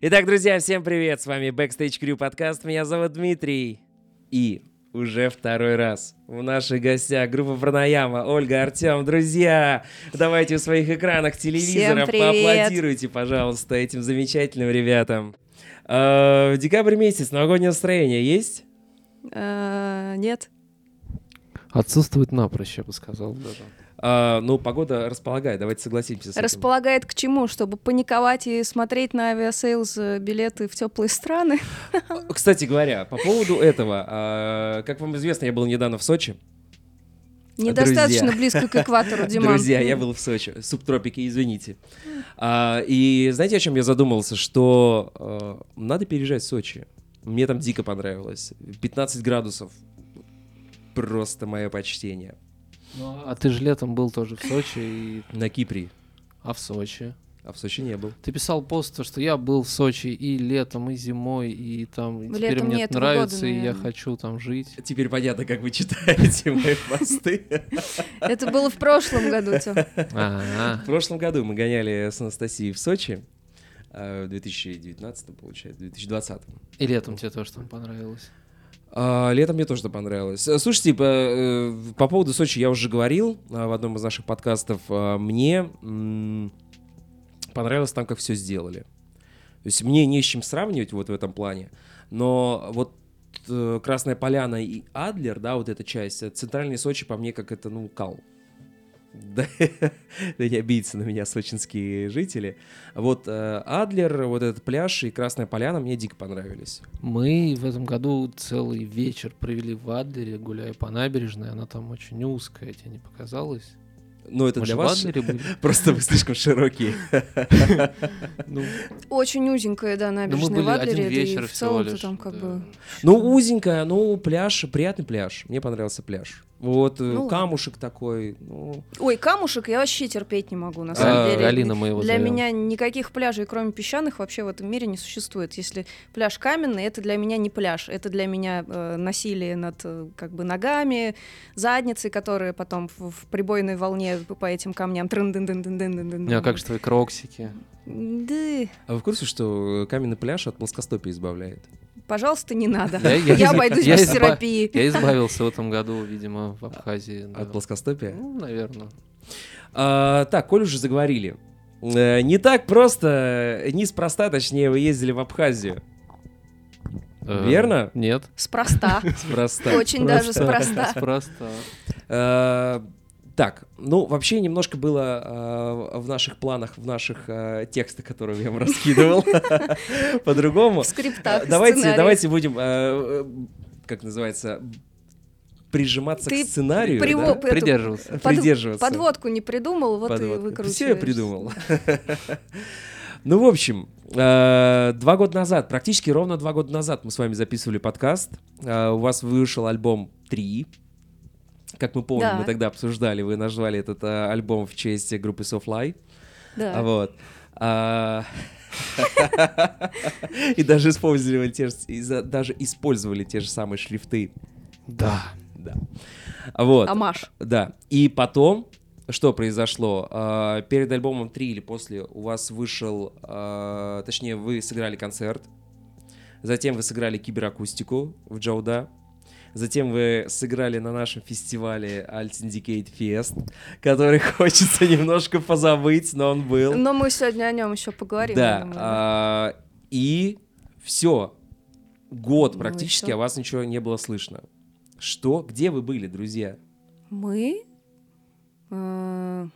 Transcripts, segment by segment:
Итак, друзья, всем привет! С вами Backstage Crew подкаст. Меня зовут Дмитрий. И уже второй раз в наших гостях группа Пранаяма, Ольга, Артем. Друзья, давайте в своих экранах телевизоров поаплодируйте, пожалуйста, этим замечательным ребятам. А, в декабрь месяц новогоднее настроение есть? А, нет. Отсутствует напрочь, я бы сказал даже. А, ну, погода располагает, давайте согласимся с этим. Располагает к чему? Чтобы паниковать и смотреть на Aviasales э, билеты в теплые страны? Кстати говоря, по поводу этого, а, как вам известно, я был недавно в Сочи. Недостаточно Друзья. близко к экватору, Диман. Друзья, я был в Сочи, субтропики, извините. А, и знаете, о чем я задумался? Что а, надо переезжать в Сочи. Мне там дико понравилось. 15 градусов. Просто мое почтение. Ну, а ты же летом был тоже в Сочи и... На Кипре. А в Сочи? А в Сочи не был. Ты писал пост, что я был в Сочи и летом, и зимой, и там и теперь мне это нравится, года, и я хочу там жить. Теперь понятно, как вы читаете мои посты. Это было в прошлом году. А, В прошлом году мы гоняли с Анастасией в Сочи. а, В 2019, получается, 2020. И летом тебе тоже там понравилось. А, Летом мне тоже это понравилось. Э, Слушайте, по, э, по поводу Сочи я уже говорил а, в одном из наших подкастов. А, Мне понравилось там, как все сделали. То есть мне не с чем сравнивать вот в этом плане. Но вот э, Красная Поляна и Адлер, да, вот эта часть, э, центральный Сочи по мне как это, ну, кал. Да, да не обидятся на меня сочинские жители. Вот э, Адлер, вот этот пляж и Красная Поляна мне дико понравились. Мы в этом году целый вечер провели в Адлере, гуляя по набережной. Она там очень узкая, тебе не показалось? Но это Мы для вас просто вы слишком широкие. Ну, Очень узенькая, да, набережная были в Адлере, один да и вечер в всего лишь, там как да. бы... Ну, узенькая, ну, пляж, приятный пляж. Мне понравился пляж. Вот, э, Ну, ладно. камушек такой, ну... Ой, камушек я вообще терпеть не могу, на А, самом деле. Галина мы его Для зовем. меня никаких пляжей, кроме песчаных, вообще в этом мире не существует. Если пляж каменный, это для меня не пляж, это для меня э, насилие над э, как бы ногами, задницей, которые потом в, в прибойной волне по этим камням трын дын дын дын дын дын дын а как же твои кроксики? Да, А вы в курсе, что каменный пляж от плоскостопия избавляет? Пожалуйста, не надо. Я- я Я обойдусь я без изба- терапии. Я избавился в этом году, видимо, в Абхазии. да. От плоскостопия? Ну, наверное. А, так, коль уже заговорили. Э, Не так просто, э, неспроста, точнее, вы ездили в Абхазию. Э, Верно? Нет. Спроста. Спроста. Очень даже спроста. Спроста. Э, Так, ну, вообще немножко было э, в наших планах, в наших э, текстах, которые я вам раскидывал, по-другому. В скриптах, Давайте, сценариях. давайте будем, э, э, как называется, прижиматься Ты к сценарию, да? эту под- придерживаться. Подводку не придумал, вот и выкручиваешь. Все я придумал. Ну, в общем, э, два года назад, практически ровно два года назад мы с вами записывали подкаст. Э, У вас вышел альбом «Три». Как мы помним, Да. мы тогда обсуждали, вы назвали этот э, альбом в честь группы Soulfly. Да. А Вот. А, И даже использовали те же, даже использовали те же самые шрифты. Да. Да. Вот. Амаш. Да. И потом, что произошло? А, Перед альбомом 3 или после у вас вышел, а, точнее, вы сыграли концерт. Затем вы сыграли киберакустику в Джауда. Затем вы сыграли на нашем фестивале Alt Syndicate Fest, который хочется немножко позабыть, но он был. Но мы сегодня о нем еще поговорим. Да. а, И все. Год Ну практически о вас ничего не было слышно. Что? Где вы были, друзья? Мы? Э,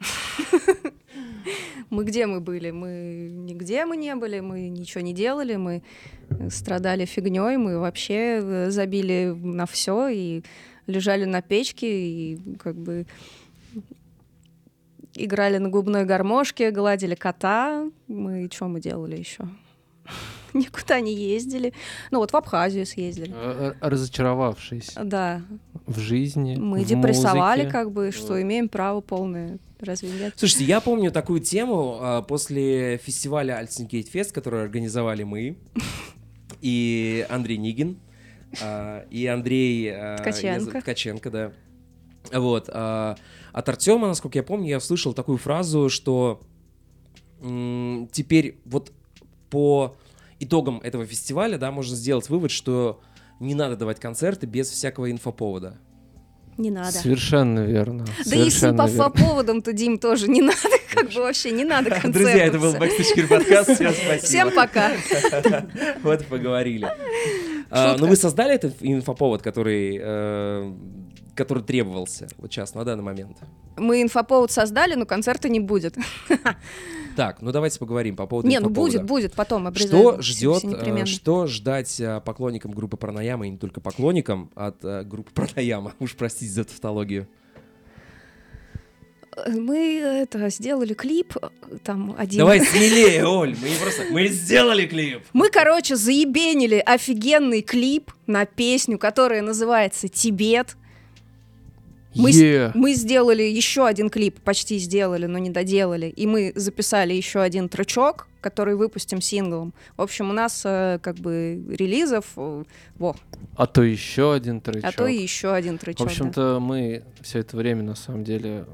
Мы где мы были? Мы нигде мы не были, мы ничего не делали, мы страдали фигней, мы вообще э, забили на все и лежали на печке и как бы играли на губной гармошке, гладили кота. Мы что мы делали еще? Никуда не ездили. Ну вот в Абхазию съездили. Э, э, Разочаровавшись Да, в жизни. мы в депрессовали, музыке. как бы, что имеем право полное. Разве нет? Слушайте, я помню такую тему а, после фестиваля Альтсинкейт Фест, который организовали мы и Андрей Нигин, а, и Андрей... а, Ткаченко. Ткаченко, да. Вот. а, От Артема, насколько я помню, я услышал такую фразу, что м, теперь вот по итогам этого фестиваля, да, можно сделать вывод, что не надо давать концерты без всякого инфоповода. Не надо. Совершенно верно. Да и с совершенно инфоповодом-то, Дим, тоже не надо, как бы вообще не надо концертов. Друзья, это был Backstage подкаст. Всем спасибо. Всем пока. Вот поговорили. А, Ну, вы создали этот инфоповод, который, э, который требовался вот сейчас, на данный момент? Мы инфоповод создали, но концерта не будет. Так, ну давайте поговорим по поводу Не, ну будет, будет потом обязательно. Что ждет, э, что ждать э, поклонникам группы Пранаяма, и не только поклонникам, от группы Пранаяма? Уж простите за тавтологию. Мы это сделали клип, э, там один. Давай смелее, Оль, мы не просто... Мы сделали клип! Мы, короче, заебенили офигенный клип на песню, которая называется «Тибет». Мы, Е. мы сделали еще один клип, почти сделали, но не доделали. И мы записали еще один тречок, который выпустим синглом. В общем, у нас э, как бы релизов, э, во, А то еще один тречок. а то и еще один В тречок. да. общем-то, мы все это время, на самом деле,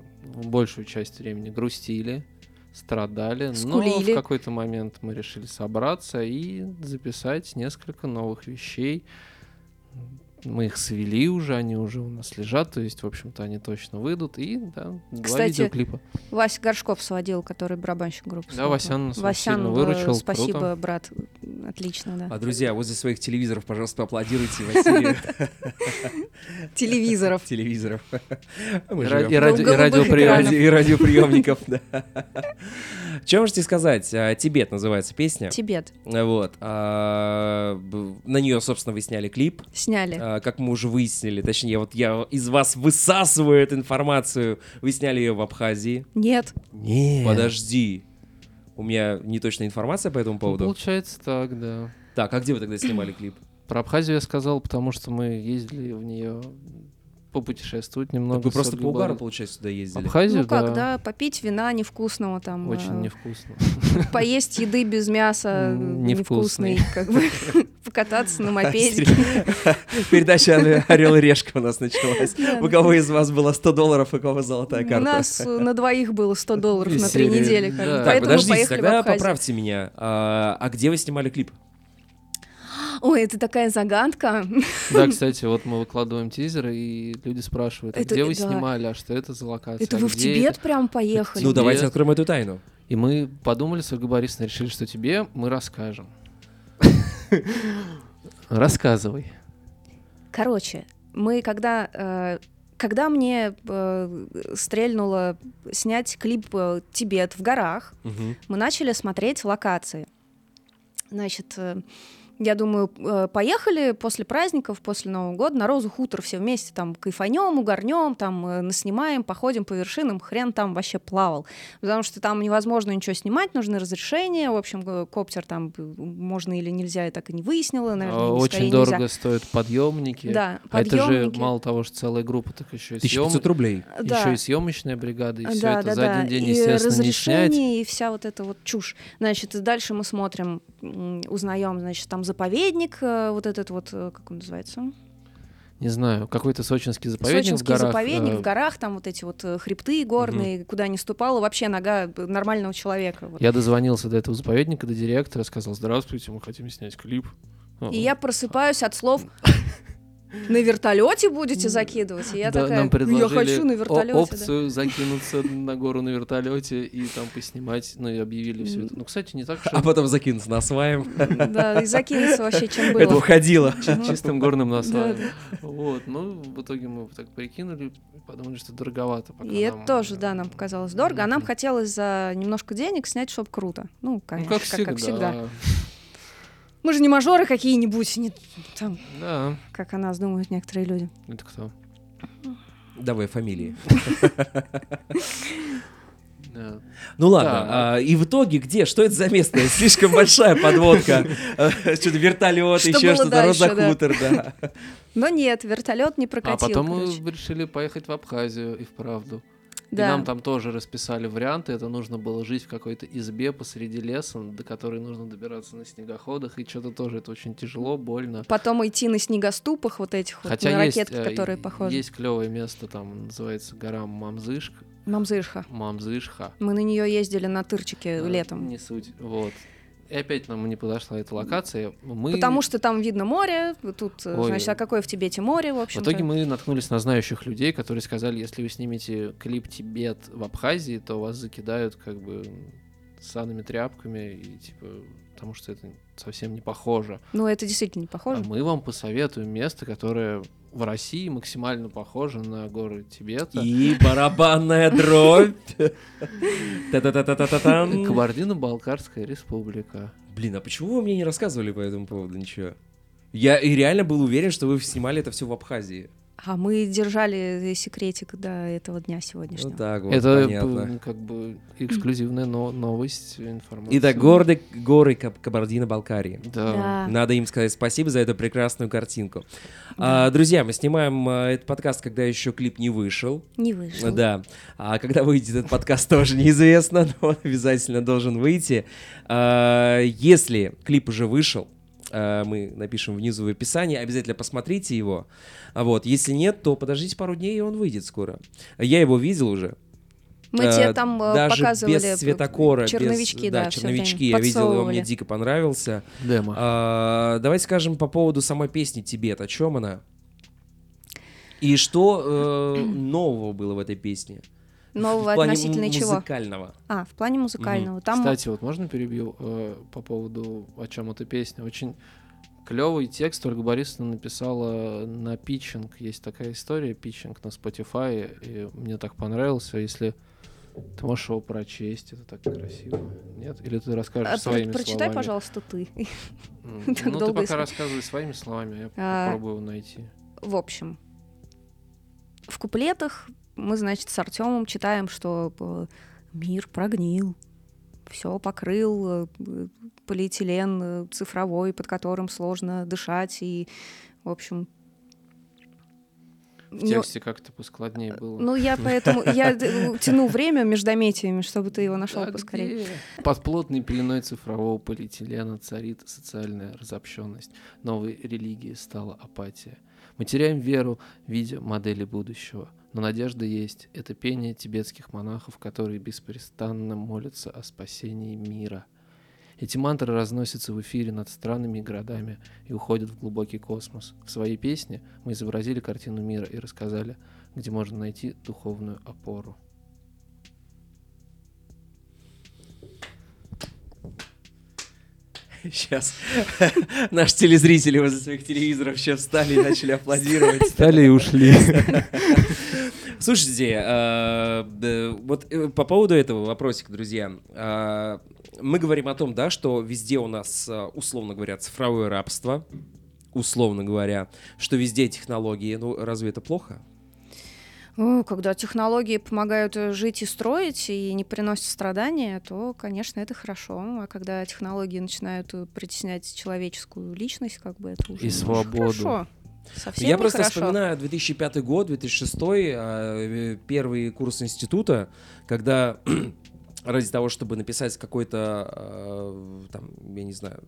большую часть времени грустили, страдали, но Скулили. в какой-то момент мы решили собраться и записать несколько новых вещей. Мы их свели уже, они уже у нас лежат, то есть, в общем-то, они точно выйдут. И, да, два Кстати, видеоклипа. Вася Горшков сводил, который барабанщик группы. Да. Васян нас Васян, сильно выручил, Спасибо, круто. брат. Отлично, да. А, друзья, возле своих телевизоров, пожалуйста, поаплодируйте Василию. Телевизоров. Телевизоров. Ради- и радиоприемников, да. Что можете сказать? А, Тибет называется песня. Тибет. Вот. а, На нее, собственно, вы сняли клип. Сняли. А, Как мы уже выяснили, точнее, вот я из вас высасываю эту информацию. Вы сняли ее в Абхазии. Нет. Нет. Подожди. У меня неточная информация по этому Ну, поводу. Получается так, да. Так, а где вы тогда снимали клип? Про Абхазию я сказал, потому что мы ездили в нее попутешествовать немного. Так вы просто по угару, получается, сюда ездили. Абхазию, Ну как, да. да, попить вина невкусного там. Очень э, невкусно. Поесть еды без мяса невкусный, невкусный. как бы покататься на мопеде. Передача Орел и Решка у нас началась. У кого из вас было 100 долларов, у кого золотая У карта? нас э, на двоих было 100 долларов на три недели. Так, Поэтому мы подождите, поехали в тогда поправьте меня. А, а где вы снимали клип? Ой, это такая загадка. Да, кстати, вот мы выкладываем тизеры, и люди спрашивают, а Это- где вы да. снимали, а что это за локация? Это а вы в Тибет это?» прям поехали? Ну, Тибет. давайте откроем эту тайну. И мы подумали с Ольгой Борисовной, решили, что тебе мы расскажем. Рассказывай. Короче, мы когда... э, Когда мне э, стрельнуло снять клип э, «Тибет в горах», мы начали смотреть локации. Значит, э, я думаю, э, поехали после праздников, после Нового года на Розу Хутор все вместе там кайфанем, угорнем, там э, наснимаем, походим по вершинам, хрен там вообще плавал. Потому что там невозможно ничего снимать, нужны разрешения. В общем, э, коптер там можно или нельзя, я так и не выяснила, наверное, А, Очень нельзя. дорого стоят подъемники. Да, А это же подъемники. мало того, что целая группа, так еще и съем... 1500 рублей. Да. Еще и съемочная бригада, и все да, это да, за да. один день, и естественно, не снять. разрешение, и вся вот эта вот чушь. Значит, дальше мы смотрим, узнаем, значит, там заповедник, э, вот этот вот, э, как он называется? Не знаю, какой-то сочинский заповедник Сочинский в горах. заповедник э, в горах, там вот эти вот э, хребты горные, куда не ступала вообще нога нормального человека. вот. Я дозвонился до этого заповедника, до директора, сказал, здравствуйте, мы хотим снять клип. И я просыпаюсь от слов на вертолете будете закидывать? И я да, такая, нам предложили я хочу на вертолете. да». опцию закинуться на гору на вертолете и там поснимать, ну и объявили все это. Ну, кстати, не так, А что потом закинуться на сваем. Да, и закинуться вообще чем Это было. уходило. чистым горным насваем. Да, Вот, ну, в итоге мы так прикинули подумали, что дороговато. И это тоже, да, нам показалось дорого, а нам хотелось за немножко денег снять, чтобы круто. Ну, Ну, конечно, как всегда. Мы же не мажоры какие-нибудь, не там, Да, как о нас думают некоторые люди. это кто? Давай фамилии. Ну ладно, а, и в итоге где? Что это за место? Слишком большая подводка. Э, Что-то вертолет, еще что-то, дальше, Роза да. Хутор, да. Но нет, вертолет не А прокатил. потом мы решили поехать в Абхазию и вправду. И Да. нам там тоже расписали варианты. Это нужно было жить в какой-то избе посреди леса, до которой нужно добираться на снегоходах. И что-то тоже это очень тяжело, больно. Потом идти на снегоступах вот этих вот, Хотя на есть, ракетки, э, которые и- похожи. есть клевое место, там называется гора Мамзышк. Мамзышха. Мамзышха. Мы на нее ездили на тырчике А, летом. Не суть. Вот. И опять нам не подошла эта локация. Мы... Потому что там видно море, тут, э, Ой. значит, а какое в Тибете море, в В общем итоге мы наткнулись на знающих людей, которые сказали, если вы снимете клип Тибет в Абхазии, то вас закидают как бы санными тряпками и типа потому что это совсем не похоже. Ну, это действительно не похоже. А мы вам посоветуем место, которое в России максимально похоже на горы Тибета. И барабанная дробь. Кабардино-Балкарская республика. Блин, а почему вы мне не рассказывали по этому поводу ничего? Я и реально был уверен, что вы снимали это все в Абхазии. А мы держали секретик до этого дня Вот сегодняшнего. так вот, это понятно. п- как бы эксклюзивная но- новость, информация. Итак, горды, горы Каб- Кабардино-Балкарии. Да. Да. Надо им сказать спасибо за эту прекрасную картинку. А, друзья, мы снимаем а, этот подкаст, когда еще клип не вышел. Не вышло. Да. А когда выйдет этот подкаст, тоже неизвестно, но он обязательно должен выйти. А, Если клип уже вышел, мы напишем внизу в описании, обязательно посмотрите его. А Вот. Если нет, то подождите пару дней, и он выйдет скоро. Я его видел уже. Мы Э, тебе там э, Даже показывали без цветокора, без- черновички, да, да, всё черновички. Я видел, он мне дико понравился. Демо. А, давайте скажем по поводу самой песни «Тибет». О чем она? И что э, нового было в этой песне? Нового в плане относительно чего? музыкального. А, в плане музыкального. Там Кстати, вот можно перебью э, по поводу о чем эта песня? Очень клевый текст Ольга Борисовна написала на питчинг. Есть такая история, питчинг на Spotify, и мне так понравился. Если ты можешь его прочесть, это так красиво. Нет? Или ты расскажешь а, своими прочитай, словами? пожалуйста, ты. Ну, ты пока рассказывай своими словами, я А, попробую его найти. В общем, в куплетах мы, значит, с Артемом читаем, что э, мир прогнил, все покрыл э, полиэтилен э, цифровой, под которым сложно дышать, и, в общем... В тексте как-то поскладнее было. Ну, я поэтому... Я тяну время междометиями, чтобы ты его нашел Да поскорее. где? Под плотной пеленой цифрового полиэтилена царит социальная разобщенность. Новой религией стала апатия. Мы теряем веру, видя модели будущего. Но надежда есть. Это пение тибетских монахов, которые беспрестанно молятся о спасении мира. Эти мантры разносятся в эфире над странами и городами и уходят в глубокий космос. В своей песне мы изобразили картину мира и рассказали, где можно найти духовную опору. Сейчас наши телезрители возле своих телевизоров все встали и начали аплодировать. Встали и ушли. Слушайте, э, вот э, по поводу этого вопросика, друзья. э, Мы говорим о том, да, что везде у нас, условно говоря, цифровое рабство, условно говоря, что везде технологии. Ну, разве это плохо? Когда технологии помогают жить и строить и не приносят страдания, то, конечно, это хорошо. А когда технологии начинают притеснять человеческую личность, как бы это уже И свободу. Хорошо. Совсем Я просто нехорошо. вспоминаю 2005 год, 2006, э, первый курс института, когда ради того, чтобы написать какой-то, э, там, я не знаю,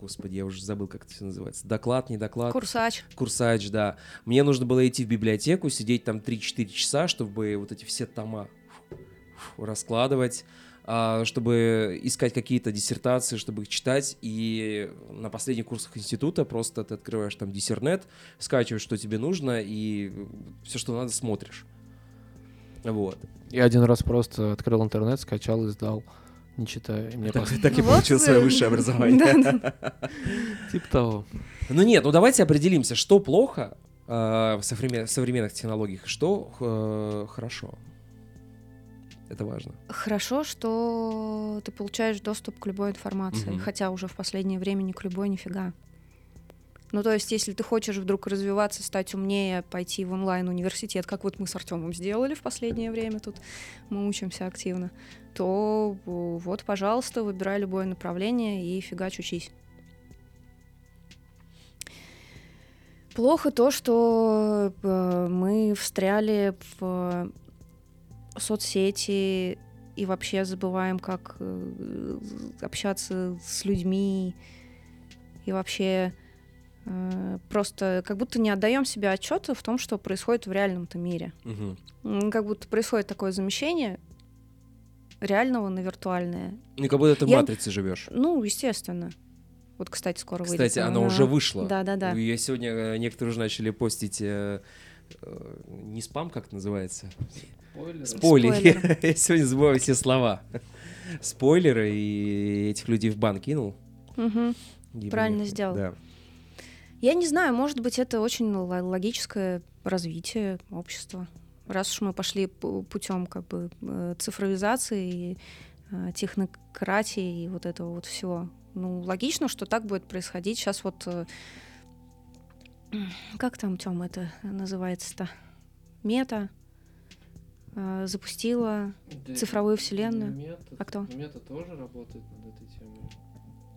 господи, я уже забыл, как это все называется, доклад, не доклад, Курсач. курсач, да. Мне нужно было идти в библиотеку, сидеть там 3-4 часа, чтобы вот эти все тома раскладывать, чтобы искать какие-то диссертации, чтобы их читать. И на последних курсах института просто ты открываешь там диссернет, скачиваешь, что тебе нужно, и все, что надо, смотришь. Вот. Я один раз просто открыл интернет, скачал и сдал, не читая. И мне Так, пос- так и Вот, получил свое высшее образование. Типа того. Ну нет, ну давайте определимся, что плохо э, в современ- современных технологиях, и что э, хорошо. Это важно. Хорошо, что ты получаешь доступ к любой информации, Мгм. хотя уже в последнее время не к любой нифига. Ну, то есть, если ты хочешь вдруг развиваться, стать умнее, пойти в онлайн-университет, как вот мы с Артемом сделали в последнее время, тут мы учимся активно, то вот, пожалуйста, выбирай любое направление и фигач учись. Плохо то, что э, мы встряли в соцсети и вообще забываем, как э, общаться с людьми и вообще Э, просто как будто не отдаем себе отчета в том, что происходит в реальном-то мире. М, Как будто происходит такое замещение реального на виртуальное. Ну, как будто ты в Я- матрице живешь. Ну, естественно. Вот, кстати, скоро выйдет. Кстати, она уже вышла. Да-да-да. Я сегодня э, некоторые уже начали постить не спам, как это называется? Спойлеры. Спойлеры. Я сегодня забываю все слова. Спойлеры, и этих людей в бан кинул. И Правильно мне- сделал. Да. Я не знаю, может быть, это очень ло- логическое развитие общества. Раз уж мы пошли путем как бы э, цифровизации и э, технократии и вот этого вот всего. Ну, логично, что так будет происходить. Сейчас вот э, как там, Тём, это называется-то? Мета э, запустила Да, цифровую вселенную. Мета- А кто? Мета тоже работает над этой темой.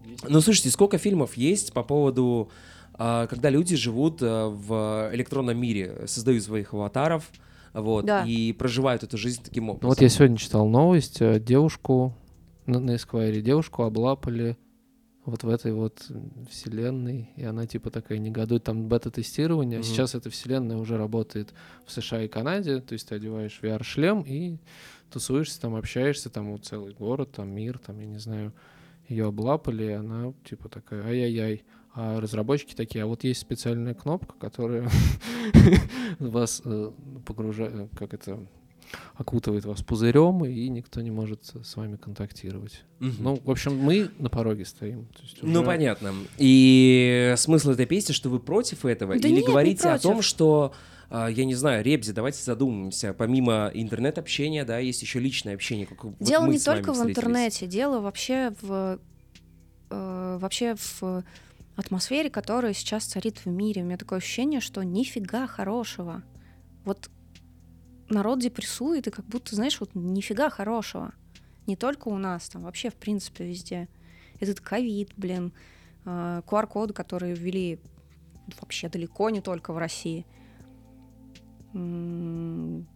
Есть- Ну, слушайте, сколько фильмов есть по поводу, а, когда люди живут а, в электронном мире, создают своих аватаров, вот, Да. и проживают эту жизнь таким образом. Ну вот я сегодня читал новость, э, девушку на, на Эсквайре, девушку облапали вот в этой вот вселенной, и она типа такая негодует, там бета-тестирование, Мгм. сейчас эта вселенная уже работает в США и Канаде, то есть ты одеваешь VR-шлем и тусуешься там, общаешься, там вот целый город, там мир, там, я не знаю, ее облапали, и она типа такая, ай-яй-яй. А разработчики такие, а вот есть специальная кнопка, которая вас э, погружает, как это, окутывает вас пузырем, и никто не может с вами контактировать. Мгм. Ну, в общем, мы на пороге стоим. Ну, уже- понятно. И смысл этой песни, что вы против этого? Да Или нет, не говорите о том, против. что, а, я не знаю, Ребзи, давайте задумаемся, помимо интернет-общения, да, есть еще личное общение. Как вот Дело мы не только в интернете, дело вообще в э, вообще в атмосфере, которая сейчас царит в мире. У меня такое ощущение, что нифига хорошего. Вот народ депрессует, и как будто, знаешь, вот нифига хорошего. Не только у нас, там вообще, в принципе, везде. Этот ковид, блин, э, QR-коды, которые ввели вообще далеко не только в России. М,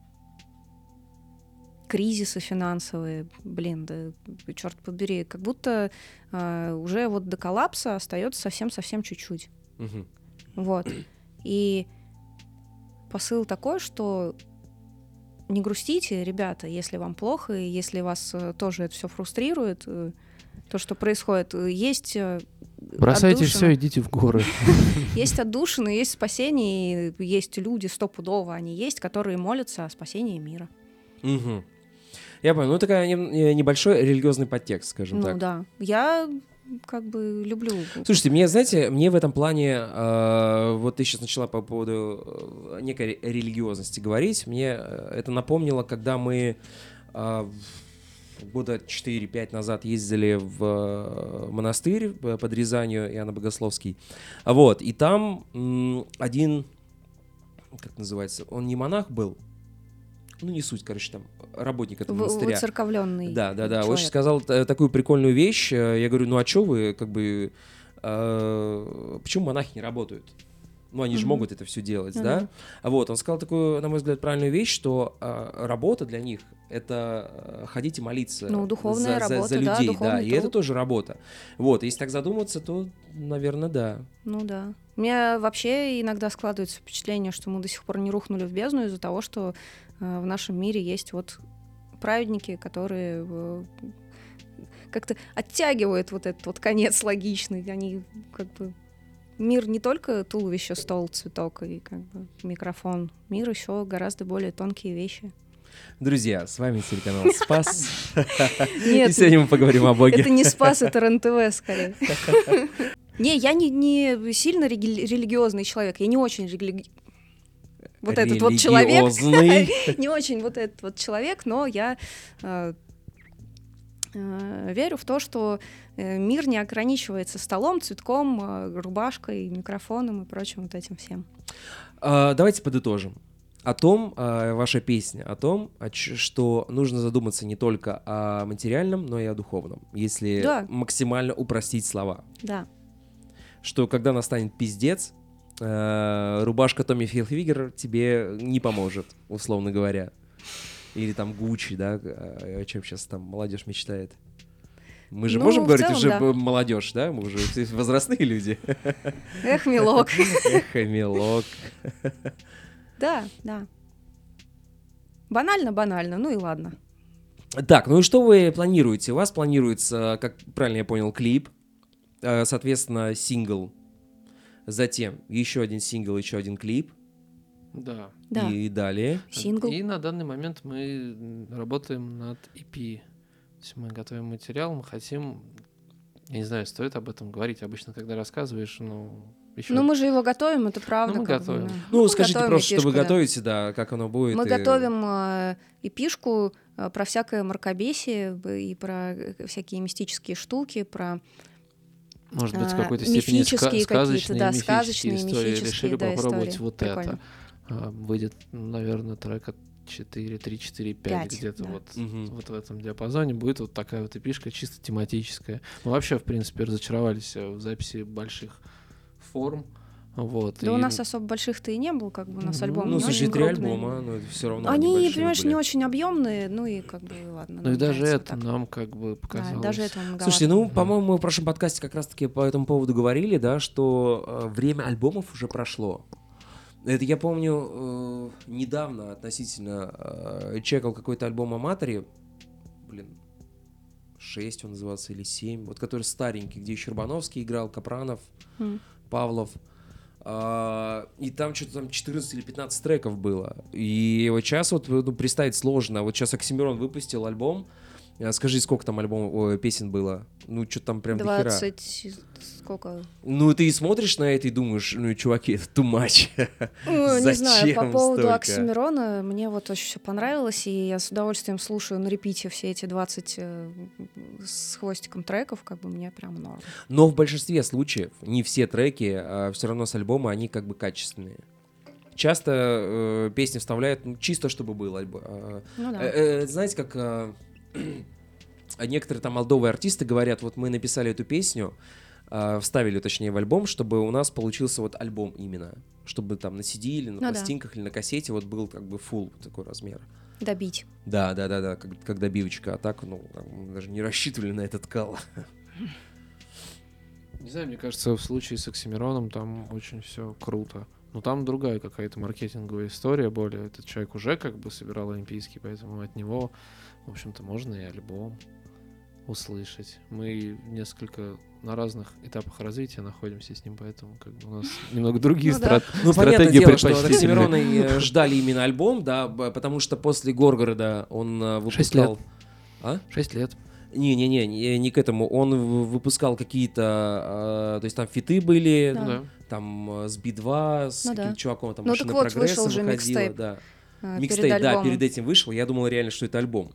кризисы финансовые, блин, да черт побери, как будто э, уже вот до коллапса остается совсем-совсем чуть-чуть. Мгм. Вот. И посыл такой, что не грустите, ребята, если вам плохо, и если вас э, тоже это все фрустрирует, э, то, что происходит. Э, Есть Бросайте отдушина. все, идите в горы. Есть отдушины, есть спасение, есть люди стопудово, они есть, которые молятся о спасении мира. Я понял. Ну, такая не- небольшой религиозный подтекст, скажем ну так. да. Я как бы люблю. Слушайте, мне, знаете, мне в этом плане, э, вот ты сейчас начала по поводу э, некой религиозности говорить, мне э, это напомнило, когда мы э, года 4-5 назад ездили в э, монастырь под Рязанью, Иоанна Богословский, вот, и там один, как называется, он не монах был, ну не суть, короче, там работник этого монастыря. Выцерковленный. Да, да, да. человек. Очень сказал э, такую прикольную вещь. Э, Я говорю, ну а что вы, как бы, э, почему монахи не работают? Ну, они же Мгм. могут это все делать, Ну да? да. А Вот, он сказал такую, на мой взгляд, правильную вещь, что э, работа для них — это э, ходить и молиться Ну, духовная за, за- работа, за да, людей, да, духовный и это тоже работа. Вот, если так задуматься, то, наверное, да. Ну да. У меня вообще иногда складывается впечатление, что мы до сих пор не рухнули в бездну из-за того, что в нашем мире есть вот праведники, которые э, как-то оттягивают вот этот вот конец логичный. Они как бы мир не только туловище, стол, цветок и как бы микрофон. Мир еще гораздо более тонкие вещи. Друзья, с вами телеканал Спас. И Нет, сегодня мы поговорим о Боге. это не спас, это РНТВ скорее. Не, я не, не сильно религиозный человек, я не очень религи... Вот этот вот человек, не очень вот этот вот человек, но я э, э, верю в то, что э, мир не ограничивается столом, цветком, э, рубашкой, микрофоном и прочим вот этим всем. А, Давайте подытожим. О том, а, ваша песня, о том, о что нужно задуматься не только о материальном, но и о духовном, если Да. максимально упростить слова. Да. Что когда настанет пиздец, э, рубашка Томми Хилфигер тебе не поможет, условно говоря. Или там Гуччи, да, э, о чем сейчас там молодежь мечтает. Мы же Ну, можем говорить целом, уже да. молодежь, да? Мы уже возрастные люди. Эх, милок. Эх, милок. Да, да. Банально, банально, ну и ладно. Так, ну и что вы планируете? У вас планируется, как правильно я понял, клип, э, соответственно, сингл, затем еще один сингл, еще один клип, Да. Да, и далее. сингл. И на данный момент мы работаем над EP. То есть мы готовим материал, мы хотим... Я не знаю, стоит об этом говорить. Обычно, когда рассказываешь, ну, еще... Ну, мы же его готовим, это правда. Ну, мы как бы, готовим. да. Ну, мы скажите готовим просто, что вы эпишку, да. готовите, да, как оно будет. Мы и- готовим э, эпишку э, про всякое мракобесие б- и про э, всякие мистические штуки, про Может быть, в а, какой-то степени ска- сказочные, да, мифические сказочные, истории. мифические, Решили да, попробовать истории. вот Прикольно. это. А, Выйдет, наверное, трека 4, 3, 4, 5, Пять, где-то да. вот, Мгм. вот в этом диапазоне будет вот такая вот эпишка, чисто тематическая. Мы вообще, в принципе, разочаровались э, в записи больших форм. Вот, Да у и- нас особо больших-то и не было, как бы у нас Ну, альбом Ну, не слушай, три альбома, но все равно Они, большие понимаешь, были. не очень объемные, ну и как бы ладно. Ну и даже это так. нам как бы Да, показалось. даже это. Слушайте, ну, Мгм. по-моему, мы в прошлом подкасте как раз-таки по этому поводу говорили, да, что э, время альбомов уже прошло. Это я помню э, недавно относительно э, чекал какой-то альбом Аматори, блин, 6 он назывался или 7, вот который старенький, где Щербановский играл, Капранов, М. Павлов. А, и там что-то там 14 или 15 треков было. И вот сейчас вот ну, представить сложно. Вот сейчас Оксимирон выпустил альбом. А, Скажи, сколько там альбом, ой, песен было? Ну, что там прям до хера. 20... Сколько? Ну, ты и смотришь на это и думаешь, ну, чуваки, это too much. Ну, не знаю, по поводу столько? Оксимирона, мне вот очень все понравилось, и я с удовольствием слушаю на репите все эти 20 э, с хвостиком треков, как бы мне прям норм. Но в большинстве случаев не все треки все равно с альбома, они как бы качественные. Часто э, песни вставляют ну, чисто, чтобы был альбом. А, Ну да. Э, э, Знаете, как э, а некоторые там молдовые артисты говорят, вот мы написали эту песню, э, вставили, точнее, в альбом, чтобы у нас получился вот альбом именно. Чтобы там на CD или на Ну да. пластинках или на кассете вот был как бы full такой размер. Добить. Да, да, да, да, как, как добивочка. А так, ну, мы даже не рассчитывали на этот кал. Не знаю, мне кажется, в случае с Оксимироном там очень все круто. Но там другая какая-то маркетинговая история более. Этот человек уже как бы собирал олимпийский, поэтому от него, в общем-то, можно и альбом услышать. Мы несколько на разных этапах развития находимся с ним, поэтому как бы у нас немного другие Ну да. страт- Ну, понятное стратегии дело, что э, ждали именно альбом, да, потому что после Горгорода он э, Шесть выпускал... лет. А? Шесть лет. Не-не-не, не, не к этому. Он выпускал какие-то... э, то есть там фиты были, Да. Ну да. там э, с Би-2, с Ну да. каким-то чуваком, там Ну, «Машина так вот, прогресса» вышел же выходила, микстейп, да. Микстейп, да, перед этим вышел. Я думал реально, что это альбом.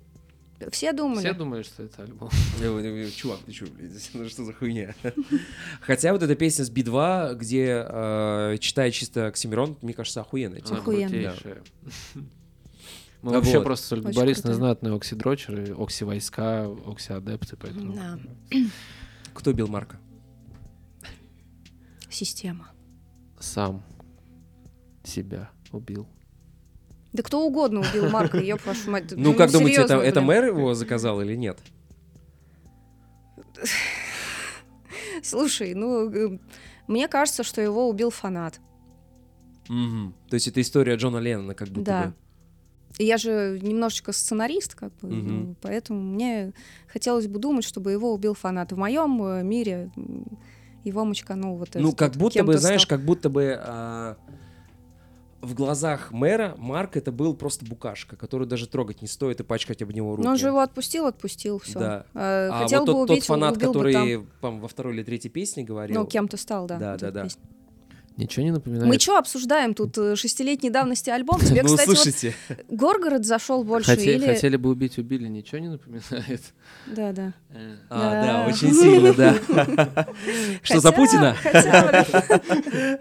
Все думали. Все думали, что это альбом. Я говорю, «Э, Чувак, ты что, блядь, ну что за хуйня? Хотя вот эта песня с Би-2, где э, читает чисто Оксимирон, мне кажется, охуенная. Тема. Охуенно. крутейшая. Мы А вообще вот. просто с Ольгой Борисовной знатные окси-дрочеры, окси-войска, окси-адепты, поэтому... Да. Кто бил Марка? Система. Сам себя убил. Да кто угодно убил Марка, ёб вашу мать. Ну, как думаете, это, это мэр его заказал или нет? Слушай, ну, э, мне кажется, что его убил фанат. То есть это история Джона Леннона, как будто Да. бы. Я же немножечко сценарист, как бы, Мгм. ну, поэтому мне хотелось бы думать, чтобы его убил фанат. В моем э, мире его мочканул вот Ну, как будто бы, кем-то знаешь, стал. как будто бы а, в глазах мэра Марк это был просто букашка, которую даже трогать не стоит и пачкать об него руки. Но он же его отпустил, отпустил, все. Да. А хотел вот бы тот, убить, тот фанат, убил бы который там. по-моему, во второй или третьей песне говорил. Ну, кем-то стал, да. Да, вот да, да. песня. Ничего не напоминает? Мы что обсуждаем тут э, шестилетней давности альбом? Тебе, ну, кстати, вот слушайте. Горгород зашел больше Хоте- или... Хотели бы убить, убили, ничего не напоминает? Да, да. А, да, Да. очень сильно, да. Что, за Хотя- Путина?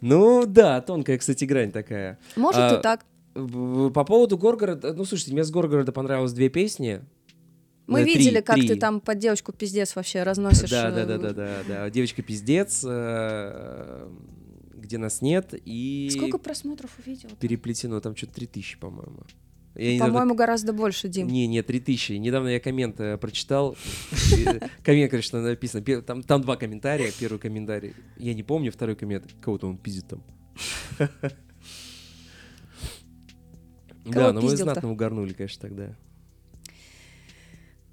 Ну, да, тонкая, кстати, грань такая. может А, и так. По поводу Горгорода, ну, слушайте, мне с Горгорода понравилось две песни. Мы Э, три- видели, как три. ты там под девочку пиздец вообще разносишь. Да, э, да, да, да, да, да. Девочка пиздец, э, где нас нет, и Сколько просмотров увидел? переплетено, там что-то 3000, по-моему. По-моему, гораздо больше, Дим. Не, не, 3000. Недавно я коммент э, прочитал. Э, Коммент, конечно, написано. Там, два комментария. Первый комментарий. Я не помню, второй коммент. Кого-то он пиздит там. Да, но мы пиздил-то? знатно угорнули, конечно, тогда.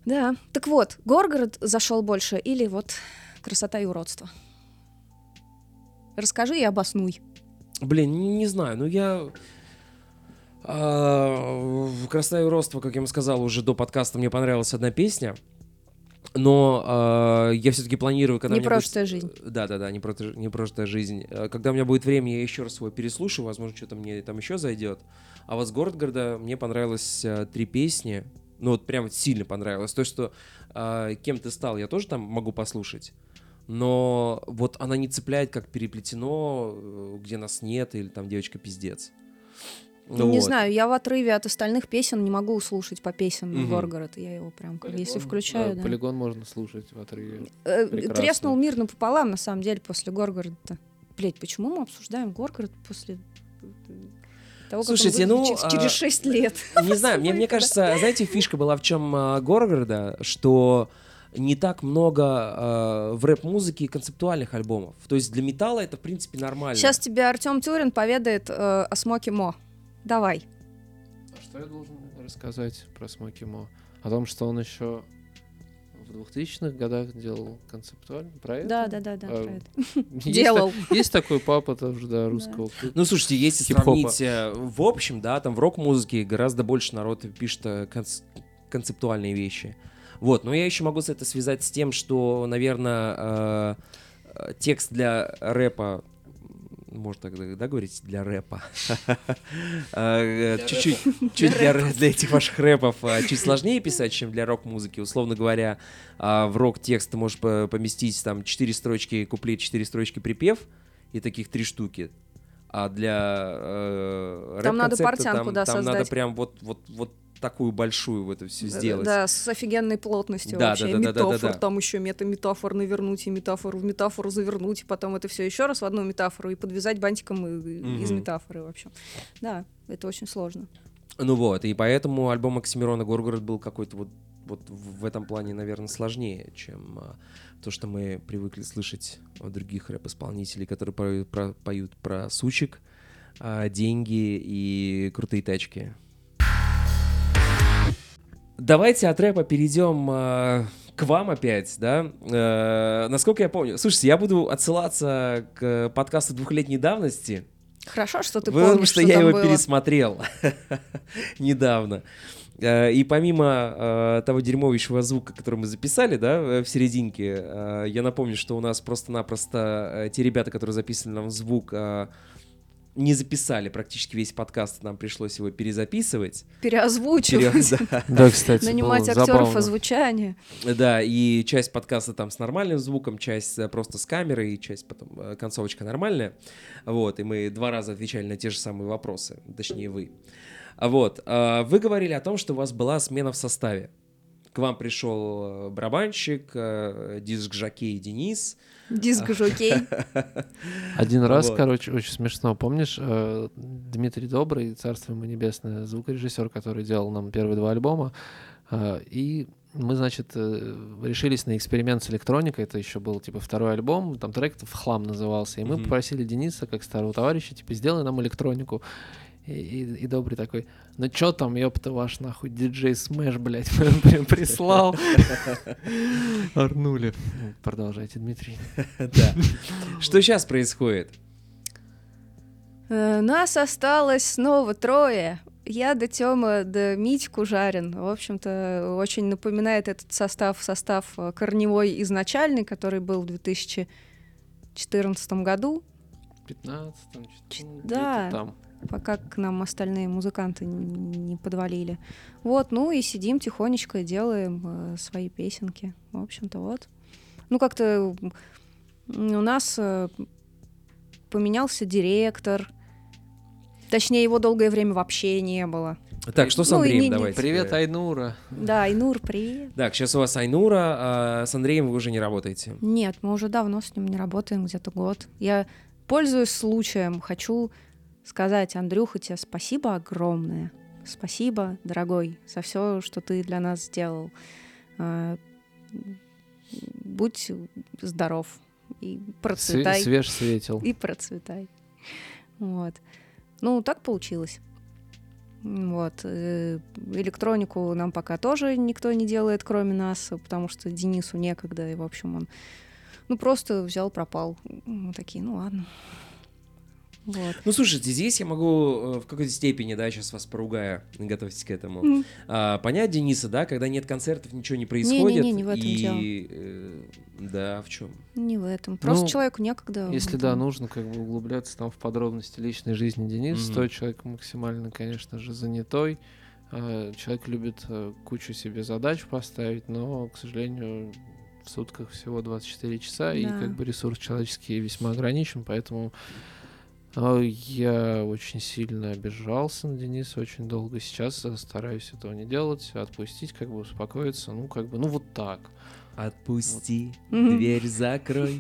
Да. Так вот, Горгород зашел больше или вот красота и уродство? Расскажи и обоснуй. Блин, не, не знаю, ну я... а, В «Красота и уродство», как я вам сказал, уже до подкаста мне понравилась одна песня. Но а, я все-таки планирую, когда меня будет- Непрожитая жизнь. Да, да, да, непрожитая, непрожитая жизнь. Э, Когда у меня будет время, я еще раз его переслушаю, возможно, что-то мне там еще зайдет. А вот с Городгорода мне понравилось э, три песни. Ну, вот прям сильно понравилось. То, что э, кем ты стал, я тоже там могу послушать. Но вот она не цепляет, как переплетено, э, где нас нет, или там девочка пиздец. Ну, Не Вот. знаю, я в отрыве от остальных песен не могу слушать по песен Мгм. Горгород. Я его прям, как- если Полигон, включаю, э, да. Полигон можно слушать в отрыве. Э, прекрасно. Треснул мир напополам, на самом деле, после Горгорода. Блять, почему мы обсуждаем Горгород после того, как он Слушайте, ну, выйдет через а, 6 лет? Не знаю, мне, мне кажется, знаете, фишка была в чем а, Горгорода, что не так много а, в рэп-музыке концептуальных альбомов. То есть для металла это, в принципе, нормально. Сейчас тебе Артем Тюрин поведает э, о Смоке Мо. Давай. А что я должен рассказать про Смоки Мо? О том, что он еще в 2000-х годах делал концептуальный проект? Да, да, да, да. А, про это. Есть, Делал. та- есть такой папа тоже, да, русского. Ну, слушайте, если сравнить э, в общем, да, там в рок-музыке гораздо больше народ пишет э, конц- концептуальные вещи. Вот, но я еще могу это связать с тем, что, наверное, текст для рэпа можно так да, говорить, для рэпа. Э, э, Чуть-чуть чуть для для этих ваших рэпов а, чуть сложнее писать, чем для рок-музыки. Условно говоря, а, в рок-текст ты можешь по- поместить там 4 строчки куплет, 4 строчки припев, и таких три штуки. А для э, Там надо портянку, там, да, там надо прям вот, вот, вот такую большую в это все сделать. Да, с офигенной плотностью Да, вообще. да, да, да, да, метафор, да. там еще мета-метафор навернуть, и метафору в метафору завернуть, и потом это все еще раз в одну метафору и подвязать бантиком и- и- из метафоры, в общем. Да, это очень сложно. Ну вот, и поэтому альбом Оксимирона Горгород был какой-то вот, вот в этом плане, наверное, сложнее, чем а, то, что мы привыкли слышать от других рэп-исполнителей, которые поют про, поют про сучек, а, деньги и крутые тачки. Давайте от рэпа перейдем а, к вам опять, да? Э, насколько я помню. Слушайте, я буду отсылаться к подкасту двухлетней давности. Хорошо, что ты Потому помнишь, что что я его было. пересмотрел недавно. Э, И помимо э, того дерьмовейшего звука, который мы записали, да, э, в серединке, э, я напомню, что у нас просто-напросто э, те ребята, которые записывали нам звук, э, не записали практически весь подкаст, нам пришлось его перезаписывать. Переозвучивать, Пере- да. Да, кстати, нанимать актеров забавно. озвучания. Да, и часть подкаста там с нормальным звуком, часть э, просто с камерой, и часть потом э, концовочка нормальная. Вот, и мы два раза отвечали на те же самые вопросы, точнее вы. А Вот, э, вы говорили о том, что у вас была смена в составе. К вам пришел э, барабанщик, э, диск-жокей Денис. Диск жокей. Один раз, короче, очень смешно. Помнишь, э, Дмитрий Добрый, царство ему небесное, звукорежиссер, который делал нам первые два альбома, и мы, значит, решились на эксперимент с электроникой. Это еще был, типа, второй альбом, там трек в хлам назывался. И мы Мгм. попросили Дениса, как старого товарища, типа, сделай нам электронику. И, и- и Добрый такой, ну чё там, ёпта ваш, нахуй, DJ Smash, блядь, прям прислал. Орнули. Продолжайте, Дмитрий. Да. Что сейчас происходит? Э, Нас осталось снова трое. Я да Тёма, да Митя Кужарин. В общем-то, очень напоминает этот состав, состав э, корневой изначальный, который был в 2014 году, 15 Ч- ну, да. где-то там. Пока к нам остальные музыканты не подвалили. Вот, ну и сидим тихонечко и делаем э, свои песенки. В общем-то, вот. Ну, как-то у нас э, поменялся директор. Точнее, его долгое время вообще не было. Так, что с Ну, Андреем не- не- давайте? Привет, Айнура. Да, Инур, привет. Так, сейчас у вас Айнура, а с Андреем вы уже не работаете. Нет, мы уже давно с ним не работаем, где-то год. Я пользуюсь случаем, хочу сказать, Андрюха, тебе спасибо огромное. спасибо, дорогой, за все, что ты для нас сделал. А, будь здоров и процветай. Све- Свеж светил. И процветай. Вот. Ну, так получилось. Вот. э, Электронику нам пока тоже никто не делает, кроме нас, потому что Денису некогда, и, в общем, он ну, просто взял, пропал. Мы такие, ну ладно. Вот. Ну, слушайте, здесь я могу э, в какой-то степени, да, сейчас вас поругаю, готовьтесь к этому. М. А, понять Дениса, да, когда нет концертов, ничего не происходит. Не-не-не, не в этом и, дело. э, да, в чем? Не в этом. Просто Ну, человеку некогда. Если да, нужно как бы углубляться там в подробности личной жизни Дениса, Мгм. то человек максимально, конечно же, занятой. Э, Человек любит э, кучу себе задач поставить, но, к сожалению, в сутках всего 24 часа, и Да. как бы ресурс человеческий весьма ограничен, поэтому я очень сильно обижался на Дениса очень долго. Сейчас э, стараюсь этого не делать, отпустить, как бы успокоиться. Ну, как бы, ну вот так. Отпусти, Мгм. дверь закрой.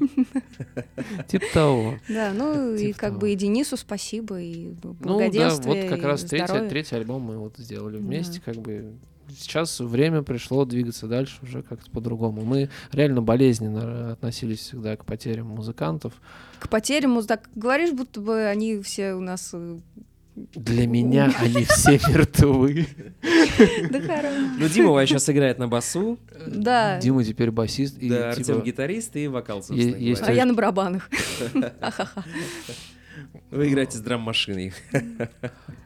Типа того. Да, ну и Типа как того. бы и Денису спасибо, и Ну да, вот как и раз третий, альбом мы вот сделали вместе, как бы сейчас время пришло двигаться дальше уже как-то по-другому. Мы реально болезненно относились всегда к потерям музыкантов. К потерям, так говоришь, будто бы они все у нас... э, Для меня они все мертвы. Да хорошо. Ну, Дима сейчас играет на басу, Да. Дима теперь басист. И, да, типа, Артем гитарист и вокал, собственно есть А я на барабанах. Вы играете с драм-машиной.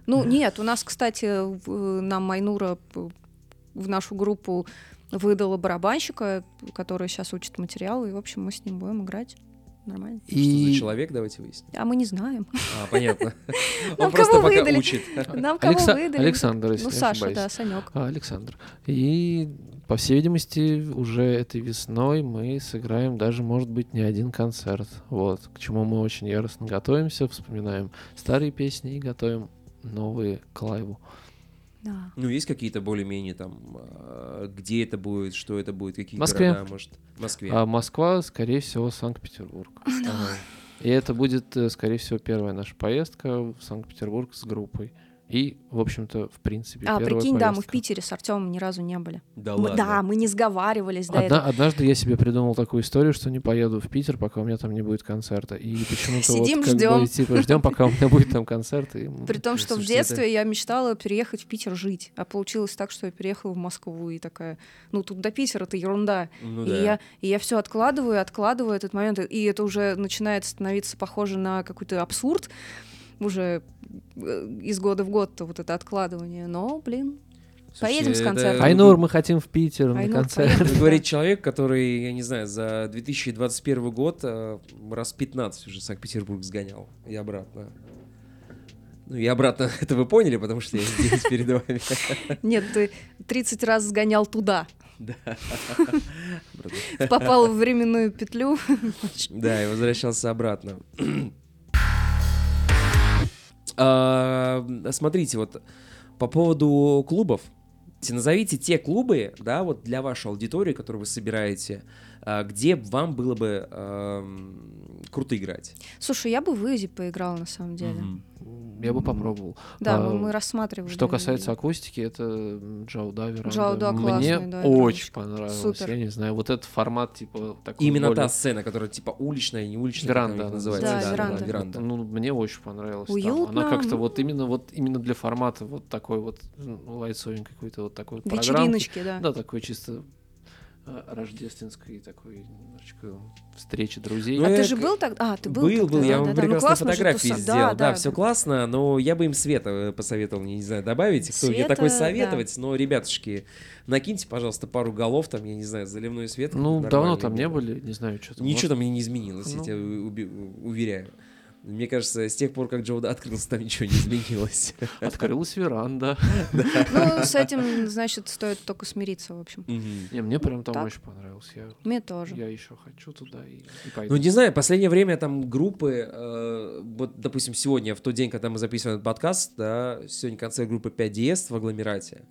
Ну, нет, у нас, кстати, в- нам Майнура в нашу группу выдала барабанщика, который сейчас учит материалы, и, в общем, мы с ним будем играть. Нормально. Что за И человек, давайте выясним. А мы не знаем. А, понятно. Нам Он просто кого пока выдали? учит. Нам кого Алекса- выдали? Александр, если Ну, не Саша, ошибаюсь. да, Санек. А, Александр. И, по всей видимости, уже этой весной мы сыграем даже, может быть, не один концерт. Вот, к чему мы очень яростно готовимся, вспоминаем старые песни и готовим новые к лайву. Да. Ну, есть какие-то более-менее там, а, где это будет, что это будет, какие Москве. города, может, в Москве. А Москва, скорее всего, Санкт-Петербург. Ага. И это будет, э, скорее всего, первая наша поездка в Санкт-Петербург с группой. И, в общем-то, в принципе, А, прикинь, да, мы в поездка. Питере с Артемом ни разу не были. Да Мы- ладно. Да, мы не сговаривались до Одна- этого. однажды я себе придумал такую историю, что не поеду в Питер, пока у меня там не будет концерта. И почему-то Сидим, вот ждём. бы, типа, ждем, пока у меня будет там концерт. И При том, что в детстве я мечтала переехать в Питер жить. А получилось так, что я переехала в Москву и такая, ну тут до Питера это ерунда. Ну и, да. я, и я все откладываю, откладываю этот момент, и это уже начинает становиться похоже на какой-то абсурд уже э, из года в год вот это откладывание. Но, блин, Слушайте, поедем с это- концертом. Айнур, мы хотим в Питер на Айнур, концерт. поехали. Это говорит человек, который, я не знаю, за 2021 год э, раз 15 уже Санкт-Петербург сгонял и обратно. Ну и обратно, это вы поняли, потому что я здесь перед вами. нет, ты 30 раз сгонял туда, Да. попал в временную петлю. Да, и возвращался обратно. А, Смотрите, вот по поводу клубов. Назовите те клубы, да, вот для вашей аудитории, которую вы собираете, где вам было бы ам, круто играть. Слушай, я бы в Изи поиграла на самом деле. Мгм. Я бы попробовал. Да, А, мы, рассматривали. Что касается акустики, это Джоу да, Веранда. Джоу Да Мне классный, да, очень понравилось. Супер. Я не знаю, вот этот формат, типа, такой Именно более- та сцена, которая типа уличная, не уличная, Веранда как она она называется. Да, веранда. веранда. Ну, мне очень понравилось. там. Уютно, Она как-то вот именно вот именно для формата вот такой вот ну, лайтсовенькой какой-то вот такой вот программки. Вечериночки, да. Да, такой чисто э, рождественской такой немножечко встречи друзей. Ну, а я ты же был так? А, ты был Был, тогда, был, я да, вам да, да. Ну, прекрасные же фотографии туса- сделал. Да, да, все классно, но я бы им Света э, посоветовал, не знаю, добавить. Кто мне Света, такой да. советовать, но, ребятушки, накиньте, пожалуйста, пару голов, там, я не знаю, заливной свет. ну, давно там не был. были, не знаю, что там. Ничего там и не изменилось, я Ну. тебя у- уби- уверяю. Мне кажется, с тех пор, как Джоуда открылся, там ничего не изменилось. Открылась веранда. Ну, с этим, значит, стоит только смириться, в общем. Не, мне прям там очень понравилось. Мне тоже. я еще хочу туда и, пойду. Ну, не знаю, последнее время там группы, э, вот, допустим, сегодня, в тот день, когда мы записываем этот подкаст, да, сегодня концерт группы 5DS в агломерате,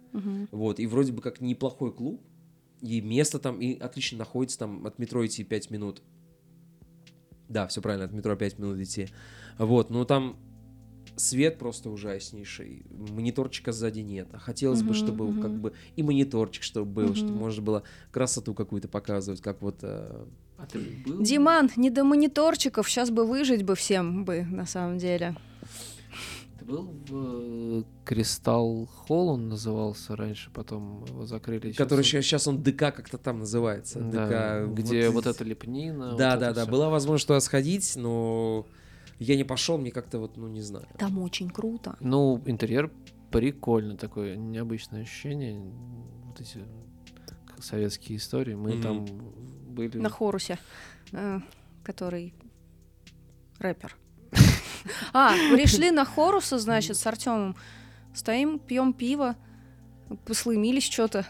вот, и вроде бы как неплохой клуб, и место там и отлично находится, там от метро идти 5 минут. Да, все правильно, от метро 5 минут идти. Вот, ну там свет просто ужаснейший, мониторчика сзади нет. А хотелось бы, Мгм, чтобы мгм. как бы и мониторчик, чтобы был, чтобы Мгм. можно было красоту какую-то показывать, как вот... э, А ты был? Диман, не до мониторчиков, сейчас бы выжить бы всем бы, на самом деле. Был в э, Кристалл Холл, он назывался раньше, потом его закрыли. Который он- сейчас, он ДК как-то там называется. Да, ДК, где вот, эта лепнина. вот Да, это да, да. всё. Была возможность туда сходить, но я не пошел, мне как-то вот, ну не знаю. Там очень круто. Ну, интерьер прикольно, такое необычное ощущение. Вот эти советские истории. Мы Мгм. там были. На Хорусе, э, который рэпер. А, пришли на Хоруса, значит, с Артемом. Стоим, пьем пиво, послымились что-то.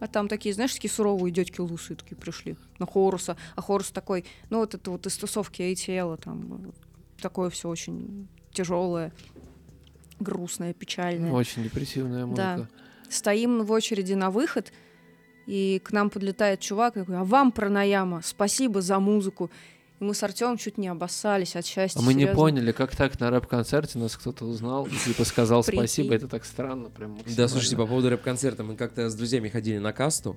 А там такие, знаешь, такие суровые дядьки лысые такие пришли на Хоруса. А Хорус такой, ну вот это вот из тусовки ATL, там такое все очень тяжелое, грустное, печальное. Очень депрессивная Да. музыка. Стоим в очереди на выход, и к нам подлетает чувак и говорит, а вам, Пранаяма, спасибо за музыку. И мы с Артемом чуть не обоссались от счастья. А мы не серьезно. поняли, как так на рэп-концерте нас кто-то узнал, и типа сказал спасибо, это так странно, прям Да, слушайте, по поводу рэп-концерта, мы как-то с друзьями ходили на касту,